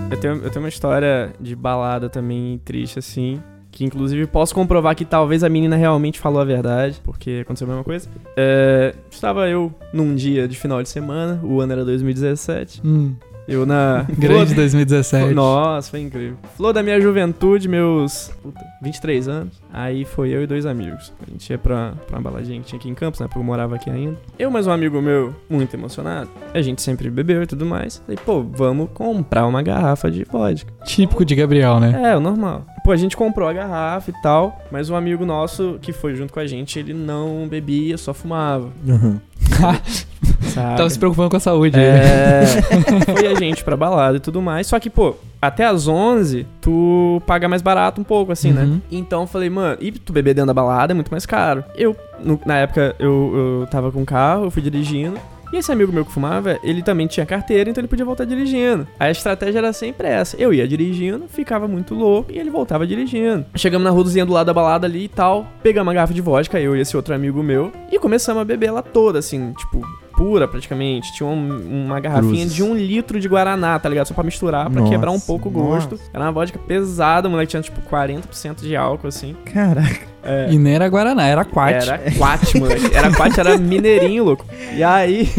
Eu tenho, eu tenho uma história de balada também triste, assim. Que inclusive posso comprovar que talvez a menina realmente falou a verdade, porque aconteceu a mesma coisa. É, estava eu num dia de final de semana, o ano era 2017. Hum, Eu na. [laughs] grande 2017. Nossa, foi incrível. Flor da minha juventude, meus puta, 23 anos. Aí foi eu e dois amigos. A gente ia pra, pra uma baladinha que tinha aqui em Campos, né? Porque eu morava aqui ainda. Eu mais um amigo meu, muito emocionado. A gente sempre bebeu e tudo mais. Falei, pô, vamos comprar uma garrafa de vodka. Típico de Gabriel, né? É, o normal. Pô, a gente comprou a garrafa e tal, mas um amigo nosso que foi junto com a gente, ele não bebia, só fumava. Uhum. [laughs] Tava se preocupando com a saúde. É, [laughs] foi a gente pra balada e tudo mais. Só que, pô, até as 11, tu paga mais barato um pouco, assim, né? Uhum. Então eu falei, mano, e tu beber dentro da balada é muito mais caro. Eu, no- na época, eu, eu tava com carro, eu fui dirigindo. E esse amigo meu que fumava, ele também tinha carteira, então ele podia voltar dirigindo. Aí a estratégia era sempre essa. Eu ia dirigindo, ficava muito louco e ele voltava dirigindo. Chegamos na ruazinha do lado da balada ali e tal. Pegamos uma garrafa de vodka, eu e esse outro amigo meu. E começamos a beber ela toda, assim, tipo, pura praticamente. Tinha um- uma garrafinha Cruzes. de um litro de Guaraná, tá ligado? Só pra misturar, pra Nossa, quebrar um pouco o gosto. nossa. Era uma vodka pesada, o moleque tinha tipo 40% de álcool, assim. Caraca. É. E nem era Guaraná, era Quat. Era quat, moleque. Era quat, era mineirinho, louco. E aí,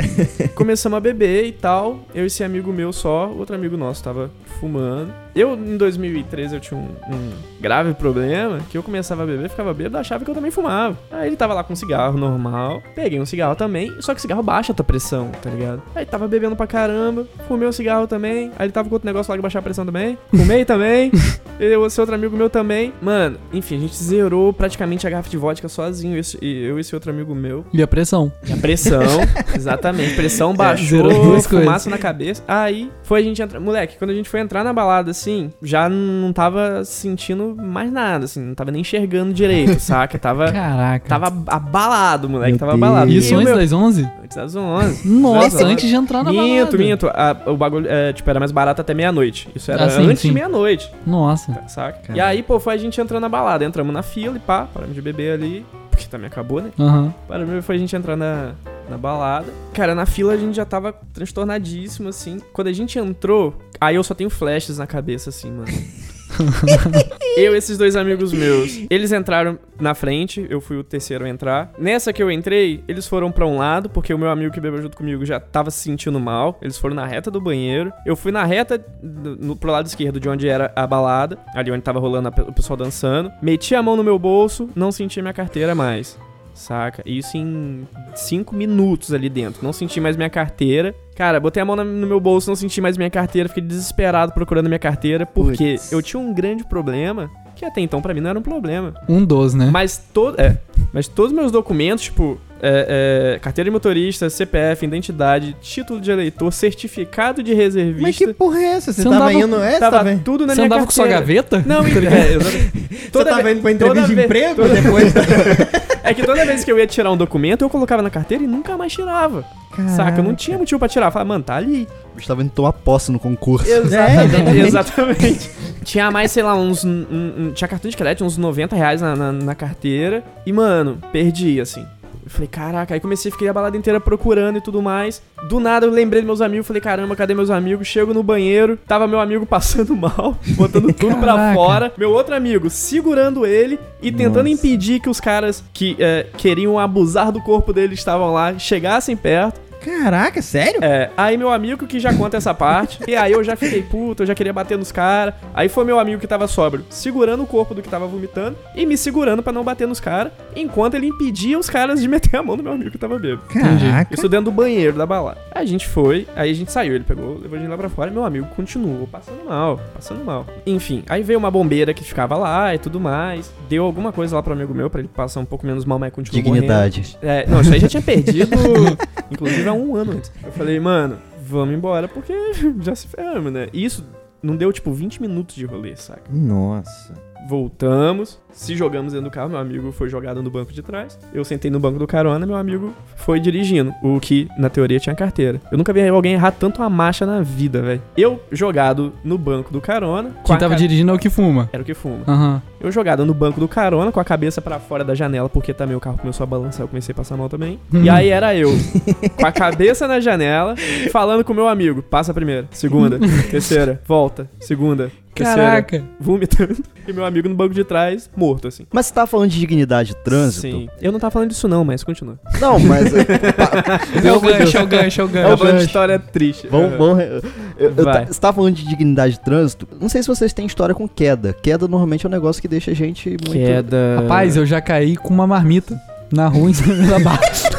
[laughs] começamos a beber e tal. Eu e esse amigo meu só, outro amigo nosso tava fumando. Eu, em 2013, eu tinha um, um grave problema, que eu começava a beber, ficava bêbado, achava que eu também fumava. Aí ele tava lá com um cigarro normal, peguei um cigarro também, só que cigarro baixa a tua pressão, tá ligado? Aí tava bebendo pra caramba, fumei um cigarro também, aí ele tava com outro negócio lá que baixar a pressão também, fumei também, [laughs] eu, esse outro amigo meu também. Mano, enfim, a gente zerou praticamente a garrafa de vodka sozinho, esse- e eu e esse outro amigo meu. E a pressão. E a pressão, [laughs] exatamente, pressão baixou, zerou duas coisas. fumaça na cabeça. Aí foi a gente entrar. Moleque, quando a gente foi entrar na balada assim, já não tava sentindo mais nada, assim, não tava nem enxergando direito, [laughs] saca? Tava. Caraca. Tava abalado, moleque, Meu tava Deus. abalado. Isso antes das 11? Antes das 11. Nossa, antes de entrar na Minto, balada. minto. A- o bagulho, é, tipo, era mais barato até meia-noite. Isso era Ah, sim, antes sim. de meia-noite, Nossa. saca? Caramba. E aí, pô, foi a gente entrando na balada. Entramos na fila e pá, paramos de beber ali. Porque também acabou, né? Aham. Para mim foi a gente entrar na, na balada. Cara, na fila a gente já tava transtornadíssimo, assim. Quando a gente entrou, aí eu só tenho flashes na cabeça, assim, mano. [laughs] [laughs] eu e esses dois amigos meus, eles entraram na frente, eu fui o terceiro a entrar. Nessa que eu entrei, eles foram pra um lado, porque o meu amigo que bebeu junto comigo já tava se sentindo mal. Eles foram na reta do banheiro. Eu fui na reta no, pro lado esquerdo, de onde era a balada, ali onde tava rolando a o pessoal dançando. Meti a mão no meu bolso, não senti minha carteira mais. Saca? Isso em 5 minutos ali dentro. Não senti mais minha carteira. Cara, botei a mão no meu bolso, não senti mais minha carteira. Fiquei desesperado procurando minha carteira. Porque Puts. eu tinha um grande problema. Que até então pra mim não era um problema. Um dos, né? Mas todo. É. Mas todos os meus documentos, tipo, é, é, carteira de motorista, CPF, identidade, título de eleitor, certificado de reservista. Mas que porra é essa? Você, Você tava andava- indo... É, você tava tava... tudo na Você minha andava com sua gaveta? Não, é, exatamente. Você Toda tava ve- indo pra toda entrevista de emprego toda- depois? [laughs] É que toda vez que eu ia tirar um documento, eu colocava na carteira e nunca mais tirava. Saca? Eu não tinha motivo pra tirar. Eu Falava, mano, tá ali. Eu estava indo tomar posse no concurso. [laughs] Exatamente. exatamente. Tinha mais, sei lá, uns. um- um- tinha cartão de crédito, uns 90 reais na, na, na carteira. E, mano, perdi, assim. Eu falei, caraca, aí comecei, fiquei a balada inteira procurando e tudo mais. Do nada eu lembrei dos meus amigos, falei, caramba, cadê meus amigos? Chego no banheiro, tava meu amigo [laughs] passando mal, botando tudo pra fora. Meu outro amigo segurando ele e tentando Nossa. impedir que os caras que é, queriam abusar do corpo dele estavam lá chegassem perto. Caraca, sério? É, aí meu amigo que já conta essa parte, e aí eu já fiquei puto, eu já queria bater nos caras. Aí foi meu amigo que tava sóbrio, segurando o corpo do que tava vomitando e me segurando pra não bater nos caras, enquanto ele impedia os caras de [laughs] meter a mão no meu amigo que tava bêbado. Caraca. Isso dentro do banheiro da balada. Aí a gente foi, aí a gente saiu, ele pegou, levou a gente lá pra fora e meu amigo continuou passando mal, passando mal. Enfim, aí veio uma bombeira que ficava lá e tudo mais, deu alguma coisa lá pro amigo meu pra ele passar um pouco menos mal, mas continuou morrendo. Dignidade. É, não, isso aí já tinha perdido, [laughs] inclusive há um ano antes. Eu falei, mano, vamos embora porque [laughs] já se ferramos, né? E isso não deu tipo 20 minutos de rolê, saca? Nossa. Voltamos, se jogamos dentro do carro, meu amigo foi jogado no banco de trás. Eu sentei no banco do carona, meu amigo foi dirigindo, o que na teoria tinha carteira. Eu nunca vi alguém errar tanto uma marcha na vida, velho. Eu jogado no banco do carona, Quem a tava ca- dirigindo é o que fuma. era o que fuma. Aham. Eu jogado no banco do carona, com a cabeça pra fora da janela, porque também o carro começou a balançar, eu comecei a passar mal também. Hum. E aí era eu, com a cabeça na janela, falando com o meu amigo. Passa a primeira, segunda, [laughs] terceira, volta, segunda, terceira, Caraca. vomitando. E meu amigo no banco de trás, morto, assim. Mas você tava falando de dignidade de trânsito? Sim. Eu não tava falando disso não, mas continua. Não, mas... [laughs] é, É o gancho, é o gancho, é o Eu gancho. de gancho. história triste. Vamos, vamos. eu- eu- Você tava falando de dignidade de trânsito? Não sei se vocês têm história com queda. Queda normalmente é um negócio que deixa a gente muito. Queda. Rapaz, eu já caí com uma marmita na rua em Santa Bárbara. [laughs]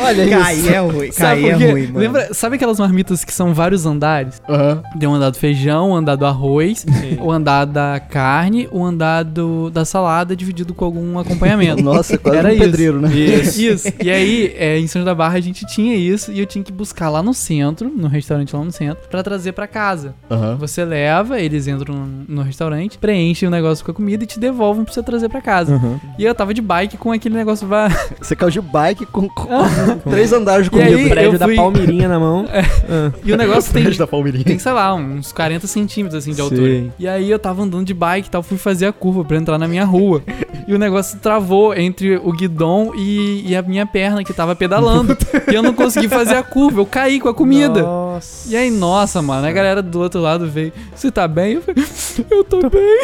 Olha Cair é ruim, Sabe cair é ruim, mano. Lembra, sabe aquelas marmitas que são vários andares? Aham. Tem o andar do feijão, o andar do arroz, Sim. o andar da carne, o andar do, da salada dividido com algum acompanhamento. Nossa, quase Era um isso. pedreiro, né? Isso. Isso. E aí, é, em São João da Barra, a gente tinha isso e eu tinha que buscar lá no centro, no restaurante lá no centro, pra trazer pra casa. Aham. Você leva, eles entram no, no restaurante, preenchem o negócio com a comida e te devolvem pra você trazer pra casa. Uhum. E eu tava de bike com aquele negócio vá. Você caiu de bike com, com [laughs] três andares de E aí, comida. Prédio eu da fui- Palmeirinha na mão. [laughs] Ah. E o negócio tem, [laughs] da Palmeirinha. tem, sei lá, uns 40 centímetros assim de Sim. altura. E aí eu tava andando de bike e tal, fui fazer a curva pra entrar na minha rua. E o negócio travou entre o guidão e, e a minha perna que tava pedalando. e eu não consegui fazer a curva, eu caí com a comida. Nossa. E aí, nossa, mano, a galera do outro lado veio. Você tá bem? Eu falei, eu tô bem.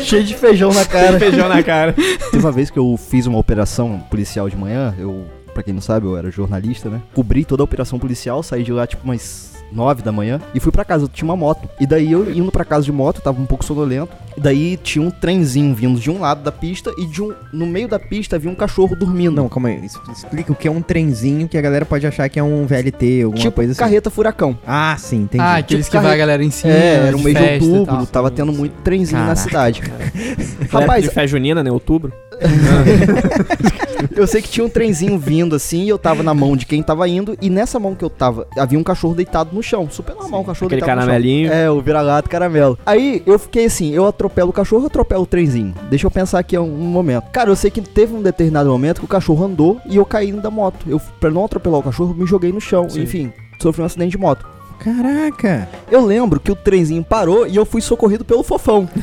Cheio de feijão na cara. Feijão na cara. Teve uma vez que eu fiz uma operação policial de manhã, eu, pra quem não sabe, eu era jornalista, né? Cobri toda a operação policial, saí de lá tipo umas 9 da manhã e fui pra casa, eu tinha uma moto. E daí eu indo pra casa de moto, tava um pouco sonolento, e daí tinha um trenzinho vindo de um lado da pista e de um no meio da pista havia um cachorro dormindo. Não, calma aí. Explica o que é um trenzinho que a galera pode achar que é um VLT, alguma tipo coisa assim. carreta furacão. Ah, sim, entendi. Ah, aqueles Tipo que vai a galera em cima. é, era um mês de outubro, tava tendo muito trenzinho na Caraca. cidade. [laughs] Rapaz, Rapaz, de fé junina, né? Outubro. Eu sei que tinha um trenzinho vindo assim, e eu tava na mão de quem tava indo, e nessa mão que eu tava, havia um cachorro deitado no chão. Super normal, um cachorro Aquele deitado no chão. caramelinho. É, o vira-lata caramelo. Aí eu fiquei assim, eu atropelo o cachorro, eu atropelo o trenzinho. Deixa eu pensar aqui um, um momento. Cara, eu sei que teve um determinado momento que o cachorro andou e eu caí da moto. Eu, pra não atropelar o cachorro, eu me joguei no chão. Sim. Enfim, sofri um acidente de moto. Caraca. Eu lembro que o trenzinho parou e eu fui socorrido pelo fofão. [laughs]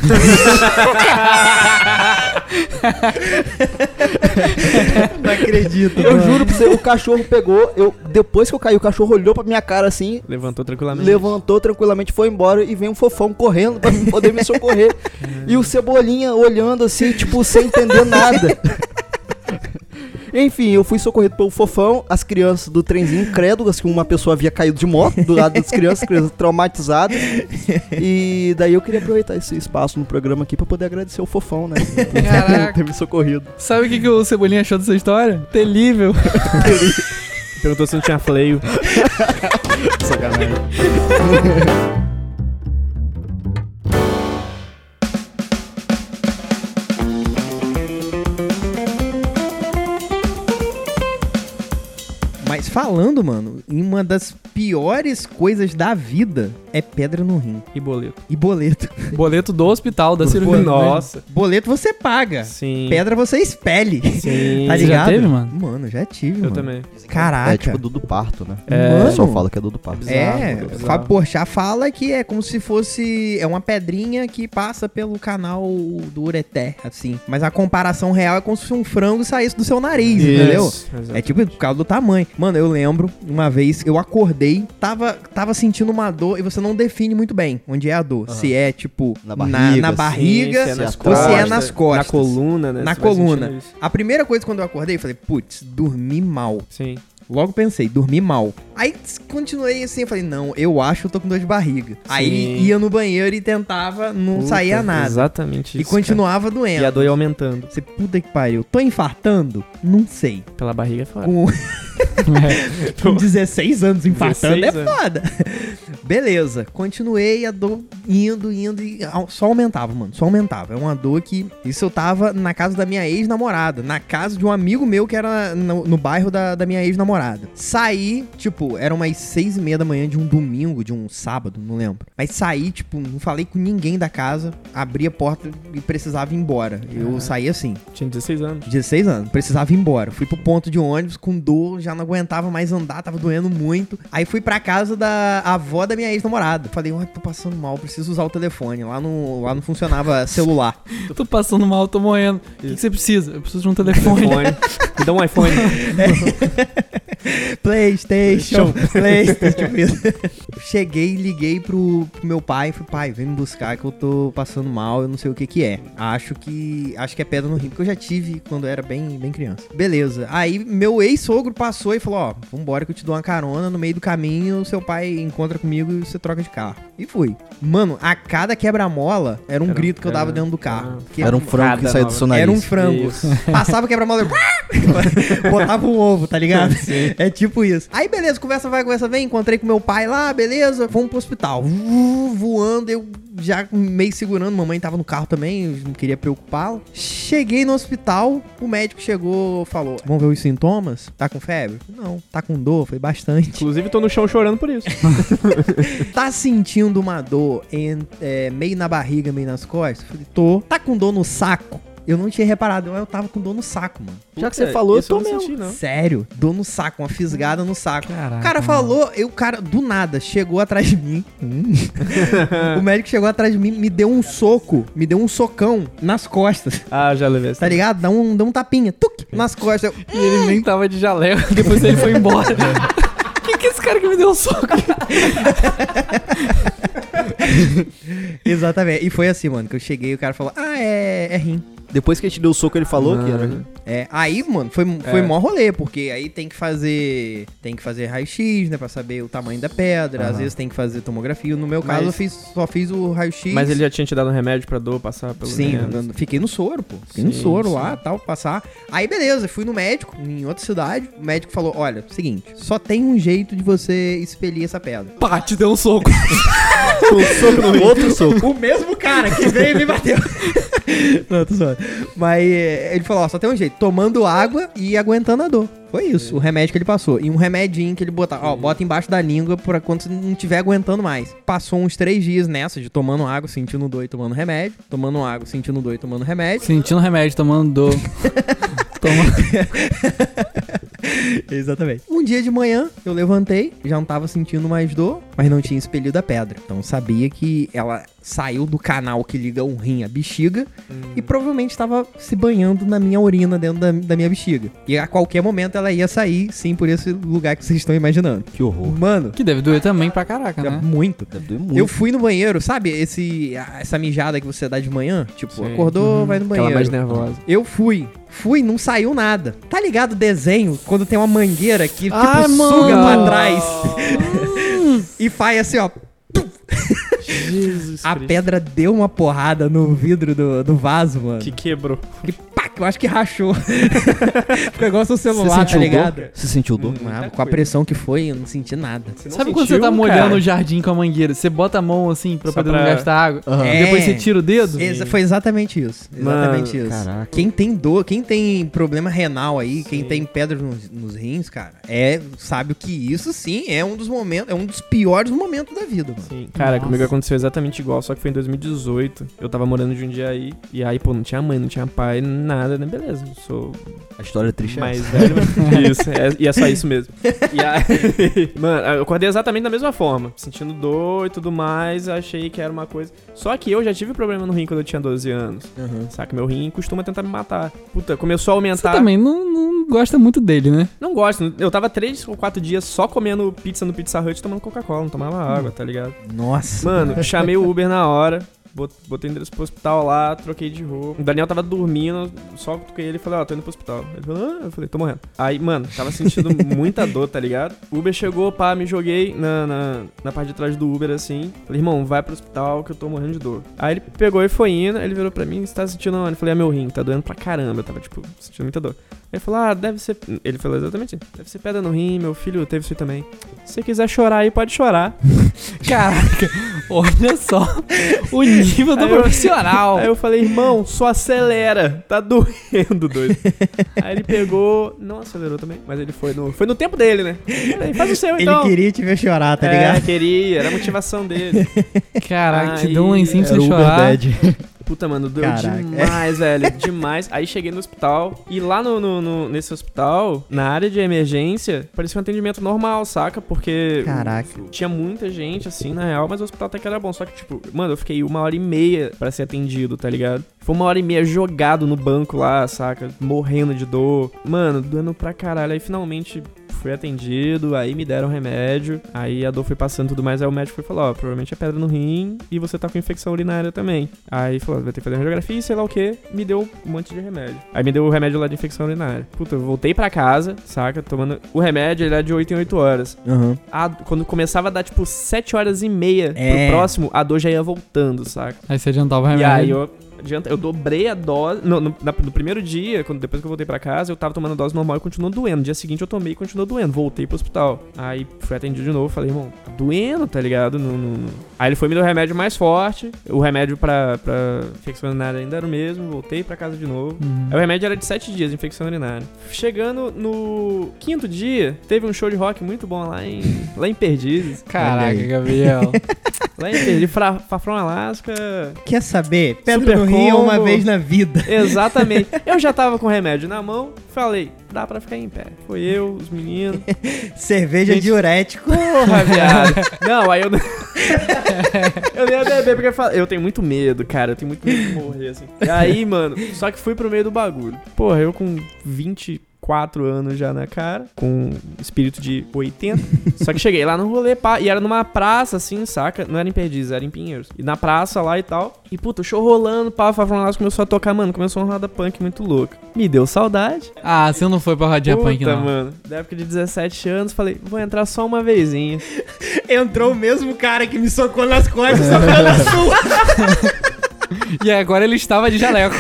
[laughs] Não acredito. Eu juro pra você, o cachorro pegou, eu depois que eu caí, o cachorro olhou pra minha cara assim, Levantou tranquilamente. levantou tranquilamente, foi embora e veio um fofão correndo pra poder me socorrer. [laughs] e o Cebolinha olhando assim, tipo, sem entender nada. [laughs] Enfim, eu fui socorrido pelo fofão, as crianças do trenzinho incrédulas que uma pessoa havia caído de moto do lado das crianças, crianças traumatizadas. E daí eu queria aproveitar esse espaço no programa aqui pra poder agradecer o fofão, né? Por Caraca. ter me socorrido. Sabe o que, que o Cebolinha achou dessa história? Terrível. Perguntou se não tinha fleio. [laughs] Sacanagem. Falando, mano, em uma das piores coisas da vida é pedra no rim. E boleto. E boleto. [laughs] Boleto do hospital, da cirurgia. Nossa. Boleto você paga. Sim. Pedra você expele. Sim. [laughs] Tá Você já ligado? teve, mano? Mano, já tive, Eu mano. também. Caraca. É tipo do do parto, né? É. O pessoal Mano. fala que é do do parto. É, Bizarro. Fábio Porchat fala que é como se fosse é uma pedrinha que passa pelo canal do ureté, assim. Mas a comparação real é como se um frango saísse do seu nariz, entendeu? Isso, exato. É tipo por causa do tamanho. Mano, eu lembro uma vez eu acordei, tava, tava sentindo uma dor e você não define muito bem onde é a dor. Se é tipo Na na, barriga, na sim, barriga Sim, se é nas ou se costas, é nas costas. Na coluna, né? Na coluna. A primeira coisa quando eu acordei, eu falei, putz, dormi mal. Sim. Logo pensei, dormi mal. Aí continuei assim, eu falei, não, eu acho que eu tô com dor de barriga. Aí Sim. ia no banheiro e tentava, não Puta, saía nada. Exatamente E isso. continuava cara. doendo. E a dor ia aumentando. Você, puta que pariu, tô infartando? Não sei. Pela barriga é foda. [laughs] Com, com 16 anos infartando 16 é anos. foda. Beleza, continuei a dor indo, indo e só aumentava, mano, só aumentava. É uma dor que. Isso eu tava na casa da minha ex-namorada, na casa de um amigo meu que era no, no bairro da, da minha ex-namorada. Saí, tipo, eram umas seis e meia da manhã de um domingo, de um sábado, não lembro. Mas saí, tipo, não falei com ninguém da casa, abri a porta e precisava ir embora. Eu saí assim. Tinha 16 anos. 16 anos, precisava ir embora. Fui pro ponto de ônibus com dor, já não aguentava mais andar, tava doendo muito. Aí fui pra casa da avó da minha ex-namorada. Falei, ué, tô passando mal, preciso usar o telefone. Lá não, lá não funcionava [laughs] celular. Eu tô passando mal, tô morrendo. O que, que você precisa? Eu preciso de um telefone. [laughs] Me dá um iPhone. [laughs] Playstation, Playstation, isso. Cheguei, liguei pro, pro meu pai, falei, pai, vem me buscar que eu tô passando mal, eu não sei o que que é. Acho que acho que é pedra no rim, porque eu já tive quando eu era bem, bem criança. Beleza. Aí meu ex-sogro passou e falou, ó, vambora que eu te dou uma carona, no meio do caminho seu pai encontra comigo e você troca de carro. E fui. Mano, a cada quebra-mola era um Era- grito que eu dava era- dentro do carro. Que Era um frango que saía do seu nariz. era um frango. Isso. [laughs] Passava quebra-mola, eu- [laughs] Botava um ovo, tá ligado? [laughs] É tipo isso. Aí, beleza, conversa vai, conversa vem. Encontrei com meu pai lá, beleza. Vamos pro hospital. Voando, eu já meio segurando. Mamãe tava no carro também, não queria preocupá-la. Cheguei no hospital, o médico chegou, falou: Vamos ver os sintomas? Tá com febre? Não. Tá com dor? Foi bastante. Inclusive, tô no chão chorando por isso. [laughs] Tá sentindo uma dor em- é, meio na barriga, meio nas costas? Falei, tô. Tá com dor no saco? Eu não tinha reparado, eu tava com dor no saco, mano. Já que você falou, eu tô mesmo. senti, não. Sério, dor no saco, uma fisgada no saco. Caraca, o cara mano. falou, eu, o cara, do nada, chegou atrás de mim. Hum. [laughs] o médico chegou atrás de mim, me deu um soco, me deu um socão nas costas. Ah, já levei essa. Tá ligado? Dá um, dá um tapinha, tuc, nas costas. Eu, E ele nem tava de jaleco, [laughs] depois ele foi embora. Quem [laughs] que é esse cara que me deu um soco? Exatamente. E foi assim, mano, que eu cheguei e o cara falou, ah, é, é rim. Depois que a gente deu o soco, ele falou que era. Mano. É, aí, mano, foi, foi É. mó rolê, porque aí tem que fazer. Tem que fazer raio-x, né? Pra saber o tamanho da pedra. Às Aham. vezes tem que fazer tomografia. No meu caso, Mas- eu fiz, só fiz o raio-x. Mas ele já tinha te dado um remédio pra dor passar pelo Sim, fiquei no soro, pô. Fiquei no Sim, soro sim. lá, tal, passar. Aí, beleza, fui no médico, em outra cidade. O médico falou: olha, seguinte, só tem um jeito de você expelir essa pedra. Pá, te deu um soco. [laughs] Um soco no outro soco. O mesmo cara que veio e me bateu. [laughs] Não, tô Mas eh, ele falou, ó, só tem um jeito, tomando água e aguentando a dor. Foi isso, o remédio que ele passou. E um remedinho que ele botava, ó, bota embaixo da língua pra quando você não estiver aguentando mais. Passou uns três dias nessa, de tomando água, sentindo dor e tomando remédio. Tomando água, sentindo dor e tomando remédio. Sentindo remédio, tomando dor. [laughs] Toma. [laughs] [laughs] Exatamente. Um dia de manhã, eu levantei, já não tava sentindo mais dor, mas não tinha expelido a pedra. Então eu sabia que ela saiu do canal que liga o rim à bexiga e provavelmente estava se banhando na minha urina dentro da, da minha bexiga. E a qualquer momento ela ia sair, sim, por esse lugar que vocês estão imaginando. Que horror. Mano, Que deve doer também pra caraca, né? muito. Deve doer muito. Eu fui no banheiro, sabe? Esse, essa mijada que você dá de manhã? Tipo, Sim. acordou, vai no Aquela banheiro. mais nervosa. Eu fui. Fui, não saiu nada. Tá ligado o desenho? Quando tem uma mangueira que, tipo, Ai, suga mano. pra trás e faz assim, ó. Jesus A Cristo. pedra deu uma porrada no vidro do, do vaso, mano. Que quebrou. Que pá, eu acho que rachou. [laughs] Ficou igual seu Você celular, tá sentiu ligado? dor? Você sentiu dor? Ah, com a pressão que foi, eu não senti nada. Você não Sabe quando você sentiu, tá molhando cara? o jardim com a mangueira? Você bota a mão assim pra Só poder não pra- gastar água. Aham. É. E depois você tira o dedo? Exa- foi exatamente isso. Exatamente Mano, isso. caraca. Quem tem dor, quem tem problema renal aí, quem Sim. tem pedra nos, nos rins, cara, é sabe que isso sim é um dos momentos, é um dos piores momentos da vida, mano. Sim. Cara, Nossa. comigo aconteceu exatamente igual, só que foi em 2018. Eu tava morando de um dia aí. E aí, pô, não tinha mãe, não tinha pai, nada, né? Beleza, eu sou A história é triste. é mais velho. mas- [laughs] isso, é, e é só isso mesmo. E aí, [laughs] mano, eu acordei exatamente da mesma forma. Sentindo dor e tudo mais, achei que era uma coisa. Só que eu já tive problema no rim quando eu tinha 12 anos. Saca? Meu rim costuma tentar me matar. Puta, começou a Você aumentar. também não, não gosta muito dele, né? Não gosto. Eu tava três ou quatro dias só comendo pizza no Pizza Hut e tomando Coca-Cola, não tomava água, tá ligado? Nossa. Mano, chamei o Uber na hora. Bot- Botei o endereço pro hospital lá, troquei de roupa. O Daniel tava dormindo, só toquei ele e falei, ó, tô indo pro hospital. Ele falou, ah, eu falei, tô morrendo. Aí, mano, tava sentindo [laughs] muita dor, tá ligado? O Uber chegou, pá, me joguei na, na, na parte de trás do Uber assim. Falei, irmão, vai pro hospital que eu tô morrendo de dor. Aí ele pegou e foi indo, ele virou pra mim, você tá sentindo onde? Eu falei, é meu rim, tá doendo pra caramba. Eu tava, tipo, sentindo muita dor. Ele falou, ah, deve ser. Ele falou exatamente isso. Deve ser pedra no rim, meu filho teve isso aí também. Se você quiser chorar aí, pode chorar. [laughs] Caraca, olha só o nível do Aí eu- profissional. Aí eu falei, irmão, só acelera. Tá doendo, doido. Aí ele pegou, não acelerou também, mas ele foi no, foi no tempo dele, né? Falei, faz o seu Ele então. queria te ver chorar, tá é, ligado? queria, era a motivação dele. [laughs] Caraca, te Aí, deu um lencinho pra Era você o Uber chorar. Dad. Puta, mano, doeu Caraca. demais, [laughs] velho. Demais. Aí cheguei no hospital e lá no, no- no- nesse hospital, na área de emergência, parecia um atendimento normal, saca? Porque Caraca. tinha muita gente, assim, na real, mas o hospital até que era bom. Só que, tipo, mano, eu fiquei uma hora e meia pra ser atendido, tá ligado? Foi uma hora e meia jogado no banco lá, saca? Morrendo de dor. Mano, doendo pra caralho. Aí finalmente fui atendido, aí me deram remédio, aí a dor foi passando e tudo mais, aí o médico foi falar, ó, provavelmente é pedra no rim e você tá com infecção urinária também. Aí falou, vai ter que fazer uma radiografia e sei lá o que, me deu um monte de remédio. Aí me deu o remédio lá de infecção urinária. Puta, eu voltei pra casa, saca, tomando o remédio, ele era de 8 em 8 horas. Aham. A- quando começava a dar, tipo, 7 horas e meia É. pro próximo, a dor já ia voltando, saca? Aí você adiantava o E remédio. aí eu adianta. Eu dobrei a dose. No, no, na- no primeiro dia, quando, depois que eu voltei pra casa, eu tava tomando a dose normal e continuou doendo. No dia seguinte eu tomei e continuou doendo. Voltei pro hospital. Aí fui atendido de novo. Falei, irmão, tá doendo, tá ligado? Não- não. Aí ele foi me dar o remédio mais forte. O remédio pra, pra infecção urinária ainda era o mesmo. Voltei pra casa de novo. Uhum. Aí o remédio era de 7 dias, infecção urinária. Chegando no quinto dia, teve um show de rock muito bom lá em, lá em Perdizes. Caraca. Gabriel. Lá em Perdizes, Fafron, Alasca. Quer saber? Pedra Super no É uma vez na vida. [laughs] Exatamente. Eu já tava com o remédio na mão, falei, dá pra ficar em pé. Foi eu, os meninos. [laughs] Cerveja Gente. diurético. Porra, viado. [laughs] Não, aí eu. eu nem ia beber porque eu falei. Eu tenho muito medo, cara. Eu tenho muito medo de morrer, assim. E aí, mano, só que fui pro meio do bagulho. Porra, eu com 24 anos já na cara, com espírito de 80. Só que cheguei lá no rolê, pá, e era numa praça, assim, saca? Não era em Perdizes, era em Pinheiros. E na praça lá e tal. E, puta, o show rolando, pá, o Fafron Lasso começou a tocar, mano, começou uma roda punk muito louca. Me deu saudade. ah, você não foi pra Rodinha Puta, Punk, não. mano. Da época de 17 anos, falei, vou entrar só uma vezinha. [laughs] Entrou o mesmo cara que me socou nas costas, socou na sua. [laughs] E agora ele estava de jaleco.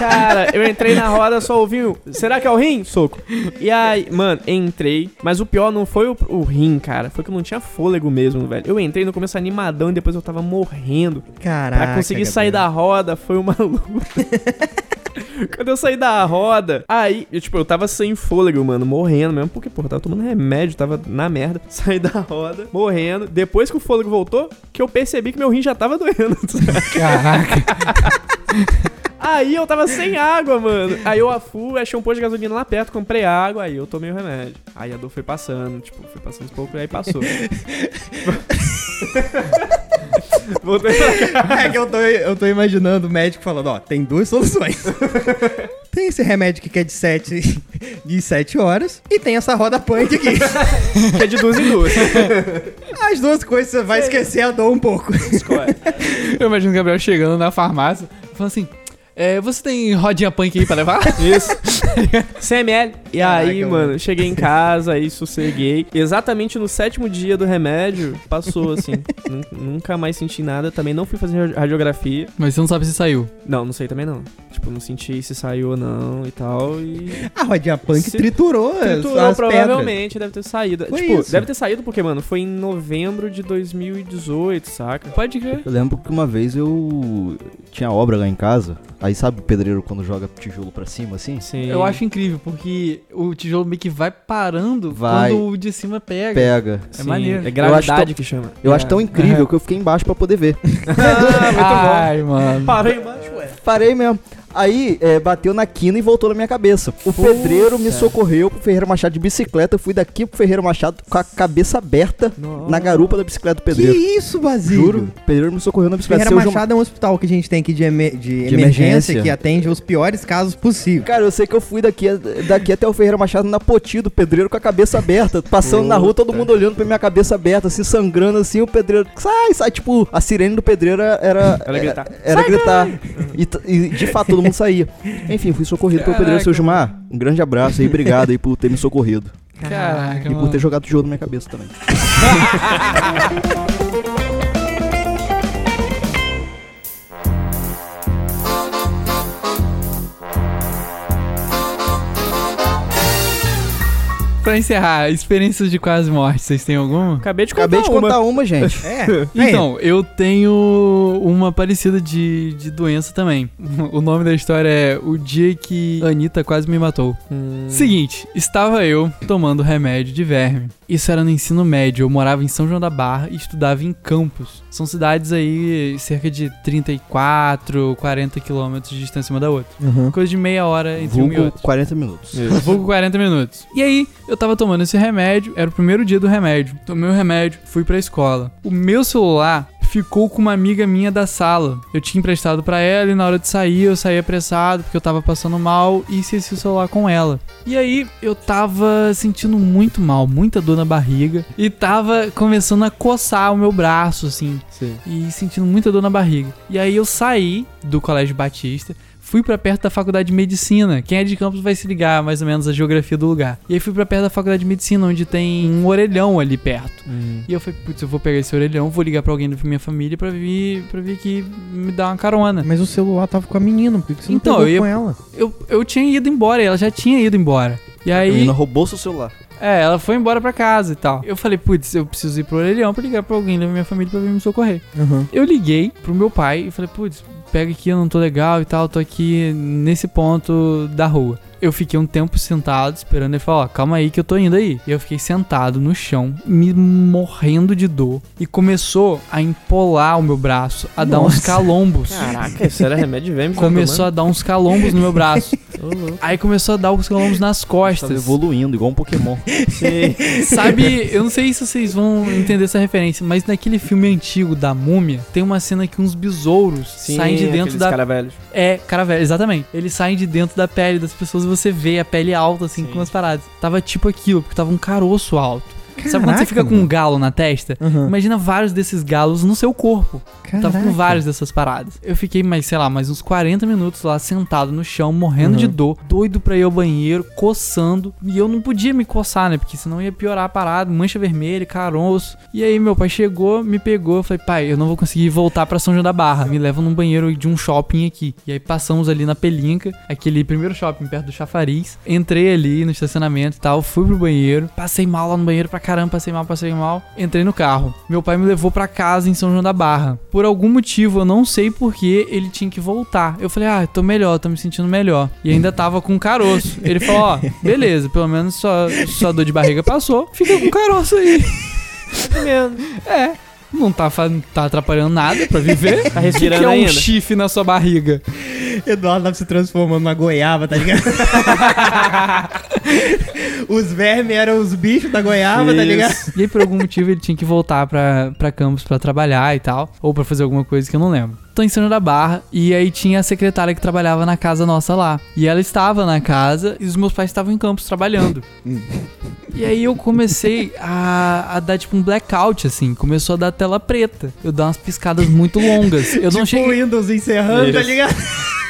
Cara, eu entrei na roda, só ouvi o, Será que é o rim? Soco. E aí, mano, entrei. Mas o pior não foi o, o rim, cara. Foi que eu não tinha fôlego mesmo, velho. Eu entrei no começo animadão e depois eu tava morrendo. Caraca. Pra conseguir sair da roda foi uma [laughs] luta. [laughs] Quando eu saí da roda, aí, eu, tipo, eu tava sem fôlego, mano, morrendo mesmo, porque, porra, tava tomando remédio, tava na merda. [laughs] Saí da roda, morrendo. Depois que o fôlego voltou, que eu percebi que meu rim já tava [laughs] doendo. Caraca. Aí eu tava sem água, mano. Aí eu fui, achei um posto de gasolina lá perto, comprei água, aí eu tomei o remédio. Aí a dor foi passando, tipo, foi passando uns pouco e aí passou. Voltei pra [laughs] cá. É que eu tô, eu tô imaginando o médico falando, ó, tem duas soluções. [laughs] tem esse remédio que é de 7 de sete horas e tem essa roda punk aqui. [laughs] Que é de duas em duas. As duas coisas você vai esquecer a dor um pouco. Eu imagino o Gabriel chegando na farmácia, falando assim: é, você tem rodinha punk aí pra levar? [laughs] Isso. 100 ml. E aí, mano, cheguei em casa, aí sosseguei. Exatamente no sétimo dia do remédio, passou assim. [laughs] Nun- Nunca mais senti nada. Também não fui fazer radiografia. Mas você não sabe se saiu. Não, não sei também não. Tipo, não senti se saiu ou não e tal. E. A rodinha punk Se- triturou, Triturou, as provavelmente, deve ter saído. Foi tipo, isso. deve ter saído porque, mano, foi em novembro de 2018, saca? Pode crer. Eu lembro que uma vez eu tinha obra lá em casa. Aí sabe o pedreiro quando joga tijolo pra cima, assim? Sim. Eu acho incrível, porque o tijolo meio que vai parando Vai. quando o de cima pega. Pega. É maneiro. É gravidade Eu acho tão- que chama. Eu É. acho tão incrível Aham. que eu fiquei embaixo pra poder ver. [laughs] Ah, muito Ai, mano. bom. Parei embaixo, ué. Parei mesmo. Aí é, bateu na quina e voltou na minha cabeça. O Puta. pedreiro me socorreu pro Ferreira Machado de bicicleta. Eu fui daqui pro Ferreira Machado com a cabeça aberta na garupa da bicicleta do Que pedreiro. isso, Basílio? Juro, o pedreiro me socorreu na bicicleta. Ferreira Seu Machado é um hospital que a gente tem aqui de, eme- de emergência, emergência. que atende os piores casos possíveis. Cara, eu sei que eu fui daqui, daqui até o Ferreira Machado na poti do pedreiro com a cabeça aberta. Passando na rua, todo mundo olhando pra minha cabeça aberta, assim, sangrando assim. O pedreiro sai, sai. Tipo, a sirene do pedreiro era. Era gritar. Era gritar. E, e, de fato todo mundo saía. Enfim, fui socorrido pelo pedreiro. Caraca, Seu Gilmar, um grande abraço aí. Obrigado aí por ter me socorrido. Caraca, E por ter jogado tijolo na minha cabeça também. [laughs] Pra encerrar, experiências de quase morte, vocês têm alguma? Acabei de contar Acabei de uma. contar uma, gente. [laughs] É. Então, eu tenho uma parecida de, de doença também. [laughs] O nome da história é O Dia que Anitta Quase Me Matou. Hum, Seguinte, estava eu tomando remédio de verme. Isso era no ensino médio, eu morava em São João da Barra e estudava em Campos. São cidades aí cerca de 34, 40 quilômetros de distância uma da outra. Uhum. Coisa de meia hora entre um e Vulgo outro. 40 minutos. Pouco 40 [laughs] minutos. E aí, eu tava tomando esse remédio, era o primeiro dia do remédio. Tomei o remédio, fui pra escola. O meu celular ficou com uma amiga minha da sala. Eu tinha emprestado pra ela e na hora de sair eu saí apressado porque eu tava passando mal e esqueci o celular com ela. E aí eu tava sentindo muito mal, muita dor na barriga e tava começando a coçar o meu braço assim Sim. e sentindo muita dor na barriga. E aí eu saí do Colégio Batista, fui pra perto da faculdade de medicina. Quem é de Campos vai se ligar mais ou menos a geografia do lugar. E aí fui pra perto da faculdade de medicina, onde tem um orelhão ali perto. E eu falei, putz, eu vou pegar esse orelhão, vou ligar pra alguém da minha família pra vir, pra vir aqui me dar uma carona. Mas o celular tava com a menina, por que você não Então, pegou eu ia- com ela? Eu, eu tinha ido embora, e ela já tinha ido embora. E A aí. menina roubou seu celular. É, ela foi embora pra casa e tal. Eu falei, putz, eu preciso ir pro orelhão pra ligar pra alguém da minha família pra vir me socorrer. Uhum. Eu liguei pro meu pai e falei, putz, pega aqui, eu não tô legal e tal, tô aqui nesse ponto da rua. Eu fiquei um tempo sentado esperando ele falar, ó, calma aí que eu tô indo aí. E eu fiquei sentado no chão, me morrendo de dor. E começou a empolar o meu braço, a dar uns Nossa. calombos. Caraca, isso era remédio verme. que Começou a dar uns calombos no meu braço. [laughs] Aí começou a dar uns calombos nas Tava costas. evoluindo, igual um Pokémon. Sim. [laughs] Sabe, eu não sei se vocês vão entender essa referência, mas naquele filme antigo da múmia, tem uma cena que uns besouros Sim, saem de dentro da. cara velhos. É, cara velho, exatamente. Eles saem de dentro da pele das pessoas você vê a pele alta, assim, Sim. com as paradas. Tava tipo aquilo, porque tava um caroço alto. Sabe quando você Caraca, fica com um galo na testa? Uhum. Imagina vários desses galos no seu corpo. Tava com Caraca. vários dessas paradas. Eu fiquei, mais, sei lá, mais uns 40 minutos lá sentado no chão, morrendo Uhum. de dor, doido pra ir ao banheiro, coçando. E eu não podia me coçar, né? Porque senão ia piorar a parada, mancha vermelha, caroço. E aí meu pai chegou, me pegou, eu falei, pai, eu não vou conseguir voltar pra São João da Barra. Me leva num banheiro de um shopping aqui. E aí passamos ali na Pelinca, aquele primeiro shopping perto do Chafariz. Entrei ali no estacionamento e tal, fui pro banheiro. Passei mal lá no banheiro pra caramba, passei mal, passei mal. Entrei no carro. Meu pai me levou pra casa em São João da Barra. Por algum motivo, eu não sei porquê, ele tinha que voltar. Eu falei, ah, tô melhor, tô me sentindo melhor. E ainda tava com caroço. Ele falou, ó, [laughs] beleza, pelo menos sua, sua dor de barriga passou. Fica com caroço aí. É. Não tá, tá atrapalhando nada pra viver. Tá respirando que é um ainda. chifre na sua barriga? Eduardo tava se transformando numa goiaba, tá ligado? [laughs] [laughs] os vermes eram os bichos da goiaba, tá ligado? E aí, por algum motivo, ele tinha que voltar pra, pra campus pra trabalhar e tal. Ou pra fazer alguma coisa que eu não lembro. Tô em São da Barra e aí tinha a secretária que trabalhava na casa nossa lá. E ela estava na casa e os meus pais estavam em campus trabalhando. E aí eu comecei a, a dar tipo um blackout, assim. Começou a dar tela preta. Eu dava umas piscadas muito longas. Eu não tipo cheguei. o Windows encerrando, tá Isso. ligado? [laughs]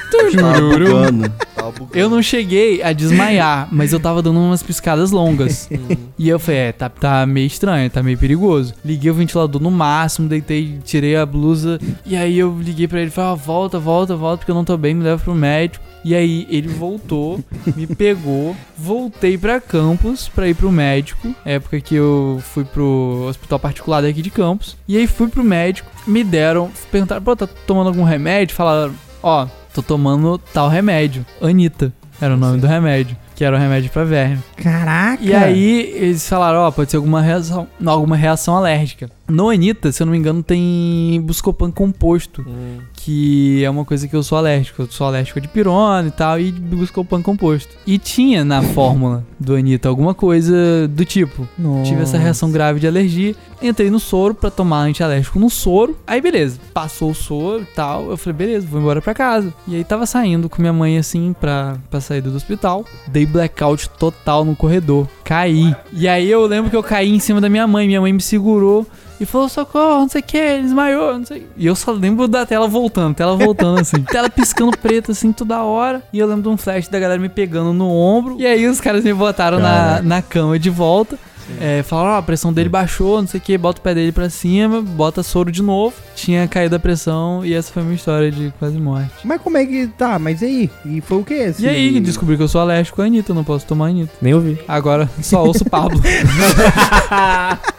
Tava bugando. Eu não cheguei a desmaiar, mas eu tava dando umas piscadas longas. [laughs] e eu falei, é, tá, tá meio estranho, tá meio perigoso. Liguei o ventilador no máximo, deitei, tirei a blusa. E aí eu liguei pra ele e falei, ah, volta, volta, volta, porque eu não tô bem, me leva pro médico. E aí ele voltou, me [laughs] pegou, voltei pra Campos pra ir pro médico. Época que eu fui pro hospital particular daqui de Campos. E aí fui pro médico, me deram, perguntaram, pô, tá tomando algum remédio? Falaram, ó, tô tomando tal remédio. Anitta era o nome do remédio, que era o remédio pra verme. Caraca. E aí eles falaram, ó, pode ser alguma reação, alguma reação alérgica. No Anitta, se eu não me engano, tem Buscopan composto, Hum. que é uma coisa que eu sou alérgico. Eu sou alérgico de pirona e tal, e Buscopan composto. E tinha na fórmula do Anitta alguma coisa do tipo. Tive essa reação grave de alergia. Entrei no soro pra tomar antialérgico no soro. Aí beleza, passou o soro e tal. Eu falei, beleza, vou embora pra casa. E aí tava saindo com minha mãe assim pra, pra sair do hospital. Dei blackout total no corredor. Caí. E aí eu lembro que eu caí em cima da minha mãe. Minha mãe me segurou. E falou, socorro, não sei o que, ele desmaiou, não sei. E eu só lembro da tela voltando, tela voltando assim. [laughs] tela piscando preta assim toda hora. E eu lembro de um flash da galera me pegando no ombro. E aí os caras me botaram na, na cama de volta. É, falaram, ó, a pressão dele baixou, não sei o que, bota o pé dele pra cima, bota soro de novo. Tinha caído a pressão e essa foi a minha história de quase morte. Mas como é que tá? Mas e aí? E foi o que esse? E aí, descobri que eu sou alérgico à Anitta, não posso tomar Anitta. Nem ouvi. Agora só ouço o Pablo. [laughs]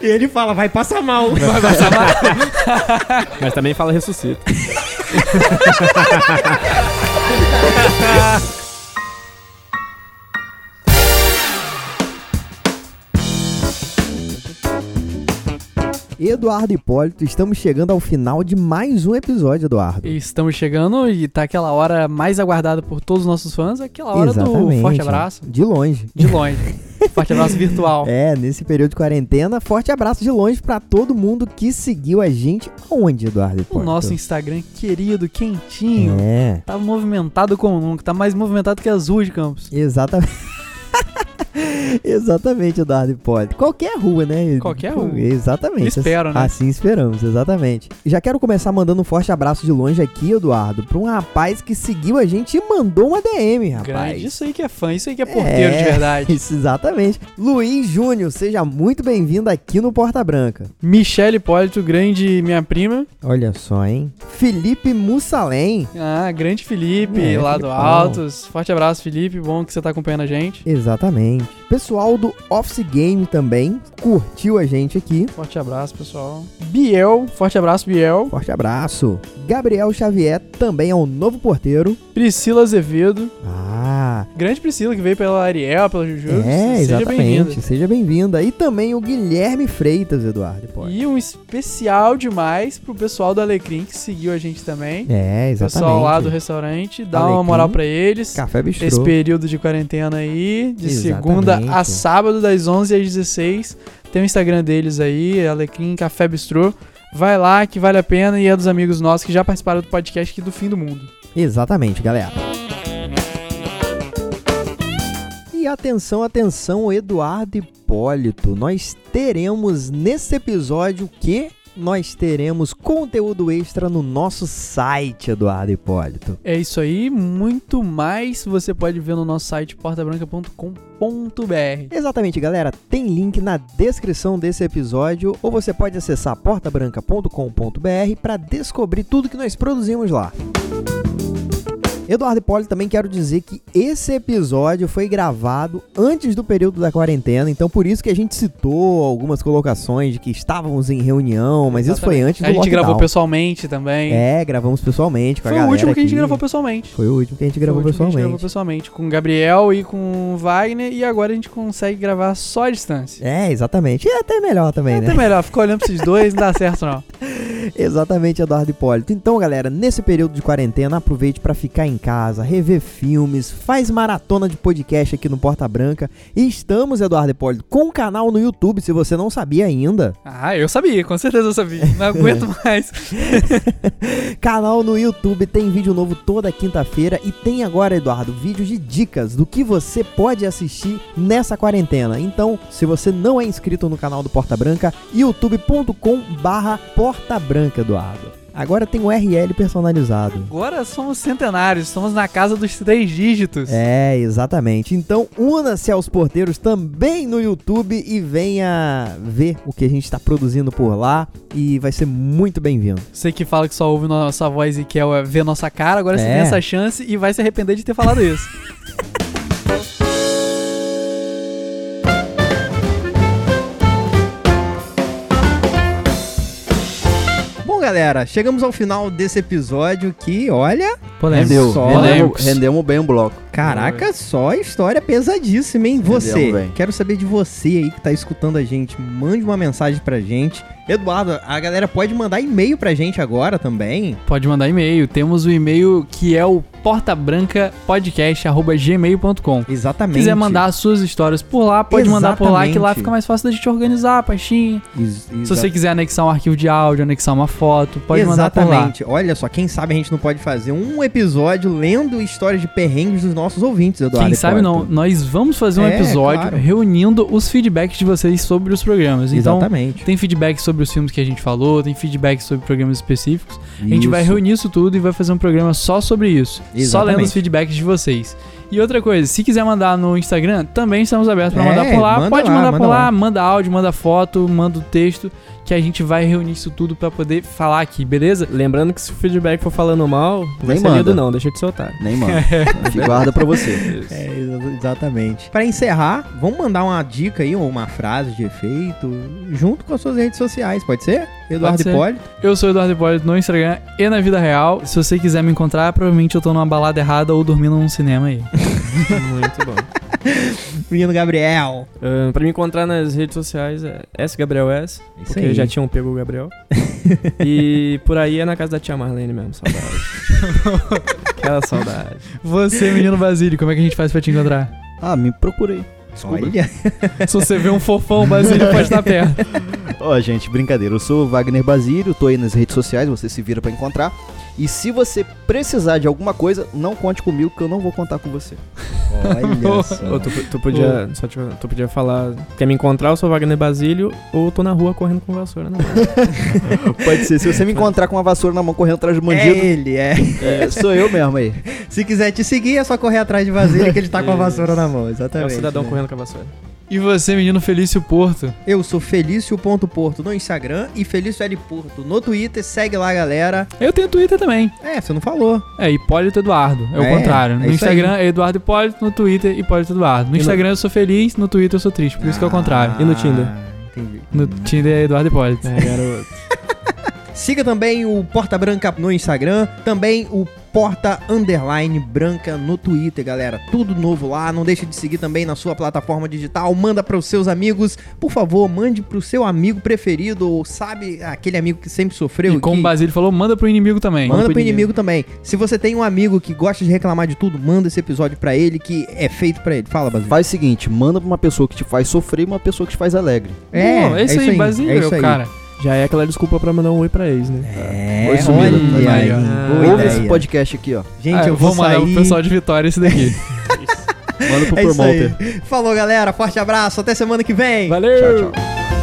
E ele fala, vai passar mal. [laughs] [laughs] Mas também fala ressuscita. Eduardo Hipólito, estamos chegando ao final de mais um episódio, Eduardo. Estamos chegando e tá aquela hora mais aguardada por todos os nossos fãs, aquela hora do forte abraço. De longe. De longe. [laughs] forte abraço virtual. É, nesse período de quarentena, forte abraço de longe pra todo mundo que seguiu a gente. Onde, Eduardo O Hipólito? nosso Instagram querido, quentinho. É, Tá movimentado como nunca, tá mais movimentado que as ruas de Campos. exatamente. [laughs] [laughs] Exatamente, Eduardo Hipólito. Qualquer rua, né? Qualquer rua. Exatamente. Espero, né? Assim esperamos, exatamente. Já quero começar mandando um forte abraço de longe aqui, Eduardo, pra um rapaz que seguiu a gente e mandou uma DM, rapaz. Grande, isso aí que é fã, isso aí que é porteiro de verdade. [laughs] Isso, exatamente. Luiz Júnior, seja muito bem-vindo aqui no Porta Branca. Michele Hipólito, grande minha prima. Olha só, hein? Felipe Mussalem. Ah, grande Felipe, É, lá do. Altos. Forte abraço, Felipe. Bom que você tá acompanhando a gente. Exatamente. Pessoal do Office Game também curtiu a gente aqui. Forte abraço, pessoal. Biel, forte abraço, Biel. Forte abraço. Gabriel Xavier também é um novo porteiro. Priscila Azevedo. Ah, Grande Priscila, que veio pela Ariel, pela Juju. é, Seja exatamente. Seja bem-vinda. E também o Guilherme Freitas, Eduardo. Pode. E um especial demais pro pessoal do Alecrim que seguiu a gente também. É, exatamente. Pessoal lá do restaurante, dá uma Alecrim. moral pra eles. Café Bistrô. Esse período de quarentena aí, de Exatamente. segunda a sábado, das 11 às 16. Tem o Instagram deles aí, Alecrim Café Bistrô. Vai lá que vale a pena e é dos amigos nossos que já participaram do podcast aqui do Fim do Mundo. Exatamente, galera. E atenção, atenção, Eduardo Hipólito. Nós teremos nesse episódio o quê? Nós teremos conteúdo extra no nosso site, Eduardo Hipólito. É isso aí, muito mais você pode ver no nosso site portabranca.com.br. Exatamente, galera. Tem link na descrição desse episódio ou você pode acessar portabranca.com.br para descobrir tudo que nós produzimos lá. Eduardo Hipólito, também quero dizer que esse episódio foi gravado antes do período da quarentena, então por isso que a gente citou algumas colocações de que estávamos em reunião, mas isso foi Exatamente. antes do A gente lockdown. gravou pessoalmente também. É, gravamos pessoalmente com a Foi o galera último que a gente aqui. gravou pessoalmente. Foi o último que a gente Foi gravou que a gente pessoalmente. gravou pessoalmente. Com o Gabriel e com o Wagner. E agora a gente consegue gravar só à distância. É, exatamente. E até melhor também, É né? até [laughs] melhor, ficar olhando pra esses dois não dá certo não. Exatamente, Eduardo Hipólito. Então, galera, nesse período de quarentena, aproveite para ficar em casa, rever filmes, faz maratona de podcast aqui no Porta Branca. E estamos, Eduardo Hipólito, com um canal no YouTube, se você não sabia ainda. Ah, eu sabia, com certeza eu sabia. Não [laughs] aguento mais. [laughs] Canal no YouTube tem vídeo novo toda quinta-feira e tem agora, Eduardo, vídeos de dicas do que você pode assistir nessa quarentena. Então, se você não é inscrito no canal do Porta Branca, youtube.com barra Porta Branca, Eduardo. Agora tem um URL personalizado. Agora somos centenários, estamos na casa dos três dígitos. É, exatamente. Então, una-se aos porteiros também no YouTube e venha ver o que a gente está produzindo por lá e vai ser muito bem-vindo. Você que fala que só ouve nossa voz e quer ver nossa cara, agora você É. tem essa chance e vai se arrepender de ter falado isso. [laughs] galera, chegamos ao final desse episódio que, olha, Rendeu, Só- rendemos, Polêmicos. rendemos bem o bloco. caraca, só história pesadíssima, hein? Você, quero saber de você aí que tá escutando a gente, mande uma mensagem pra gente. Eduardo, a galera pode mandar e-mail pra gente agora também. Pode mandar e-mail. Temos o e-mail que é o portabrancapodcast.gmail.com. Exatamente. quiser mandar as suas histórias por lá, pode mandar por lá, que lá Exatamente. fica mais fácil da gente organizar pastinha. Ex- Se você quiser anexar um arquivo de áudio, anexar uma foto, pode mandar por lá. Exatamente. Olha só, quem sabe a gente não pode fazer um episódio lendo histórias de perrengues dos nossos ouvintes, Eduardo. Quem sabe não, nós vamos fazer um É, episódio claro. reunindo os feedbacks de vocês sobre os programas. Então, Exatamente. tem feedback sobre os filmes que a gente falou, tem feedback sobre programas específicos. A gente vai Isso. reunir isso tudo e vai fazer um programa só sobre isso. Só Exatamente. lendo os feedbacks de vocês. E outra coisa, se quiser mandar no Instagram, também estamos abertos para É, mandar por lá. manda Pode lá, mandar manda por lá, lá. manda áudio, manda foto, manda o texto, que a gente vai reunir isso tudo para poder falar aqui, beleza? Lembrando que se o feedback for falando mal, Nem manda. lido não, deixa de soltar. Nem manda. [laughs] Guarda pra você. É, exa- exatamente. Para encerrar, vamos mandar uma dica aí, ou uma frase de efeito, junto com as suas redes sociais, pode ser? Eduardo Pode. Hipólito? Eu sou o Eduardo Hipólito no Instagram e na vida real. Se você quiser me encontrar, provavelmente eu tô numa balada errada ou dormindo num cinema aí. Muito bom. [laughs] Menino Gabriel. Ahn, pra me encontrar nas redes sociais é SGabrielS, Isso porque aí. já tinham pego o Gabriel. [laughs] e por aí é na casa da tia Marlene mesmo, saudade. [laughs] Aquela saudade. Você, menino Basílio, como é que a gente faz pra te encontrar? Ah, me procurei. Desculpa. Olha, Se você vê um fofão, Basílio pode estar perto. Ó, gente, brincadeira. Eu sou o Wagner Basílio, tô aí nas redes sociais, você se vira pra encontrar. E se você precisar de alguma coisa, não conte comigo que eu não vou contar com você. Olha [laughs] só. Tu, tu podia, só te- tu podia falar, quer me encontrar, eu sou Wagner Basílio, ou tô na rua correndo com vassoura na mão. [laughs] Pode ser, se você me encontrar com uma vassoura na mão correndo atrás do É bandido, ele, é. é, sou eu mesmo aí. Se quiser te seguir, é só correr atrás de Vasília que ele tá com a vassoura na mão, É exatamente. o cidadão né? correndo com a vassoura. E você, menino Felício Porto? Eu sou Felício.porto no Instagram e Felício L Porto no Twitter. Segue lá, galera. Eu tenho Twitter também. É, você não falou. É Hipólito Eduardo. É o É, contrário. No é Instagram é Eduardo Hipólito, no Twitter Hipólito Eduardo. No E no- Instagram eu sou feliz, no Twitter eu sou triste. Por isso que é o contrário. E no Tinder? Ah, Entendi. No Tinder é Eduardo Hipólito. É, garoto. [laughs] Siga também o Porta Branca no Instagram, também o Porta Underline Branca no Twitter, galera. Tudo novo lá. Não deixe de seguir também na sua plataforma digital. Manda para os seus amigos. Por favor, mande pro seu amigo preferido, ou sabe, aquele amigo que sempre sofreu. E como que- o Basílio falou, manda pro inimigo também. Manda pro pro inimigo. inimigo. também. Se você tem um amigo que gosta de reclamar de tudo, manda esse episódio pra ele que é feito pra ele. Fala, Basílio. Faz o seguinte, manda pra uma pessoa que te faz sofrer e uma pessoa que te faz alegre. Pô, é isso aí, Basílio, é isso aí. cara. Já é aquela desculpa pra mandar um oi pra ex, né? É, Oi, sumido. olha Aí, aí, ó. boa Ouve esse podcast aqui, ó. Gente, Ah, eu vou mandar sair... pro pessoal de Vitória esse daqui. [laughs] Manda pro É isso promoter. aí. Falou, galera. Forte abraço. Até semana que vem. Valeu! Tchau, tchau.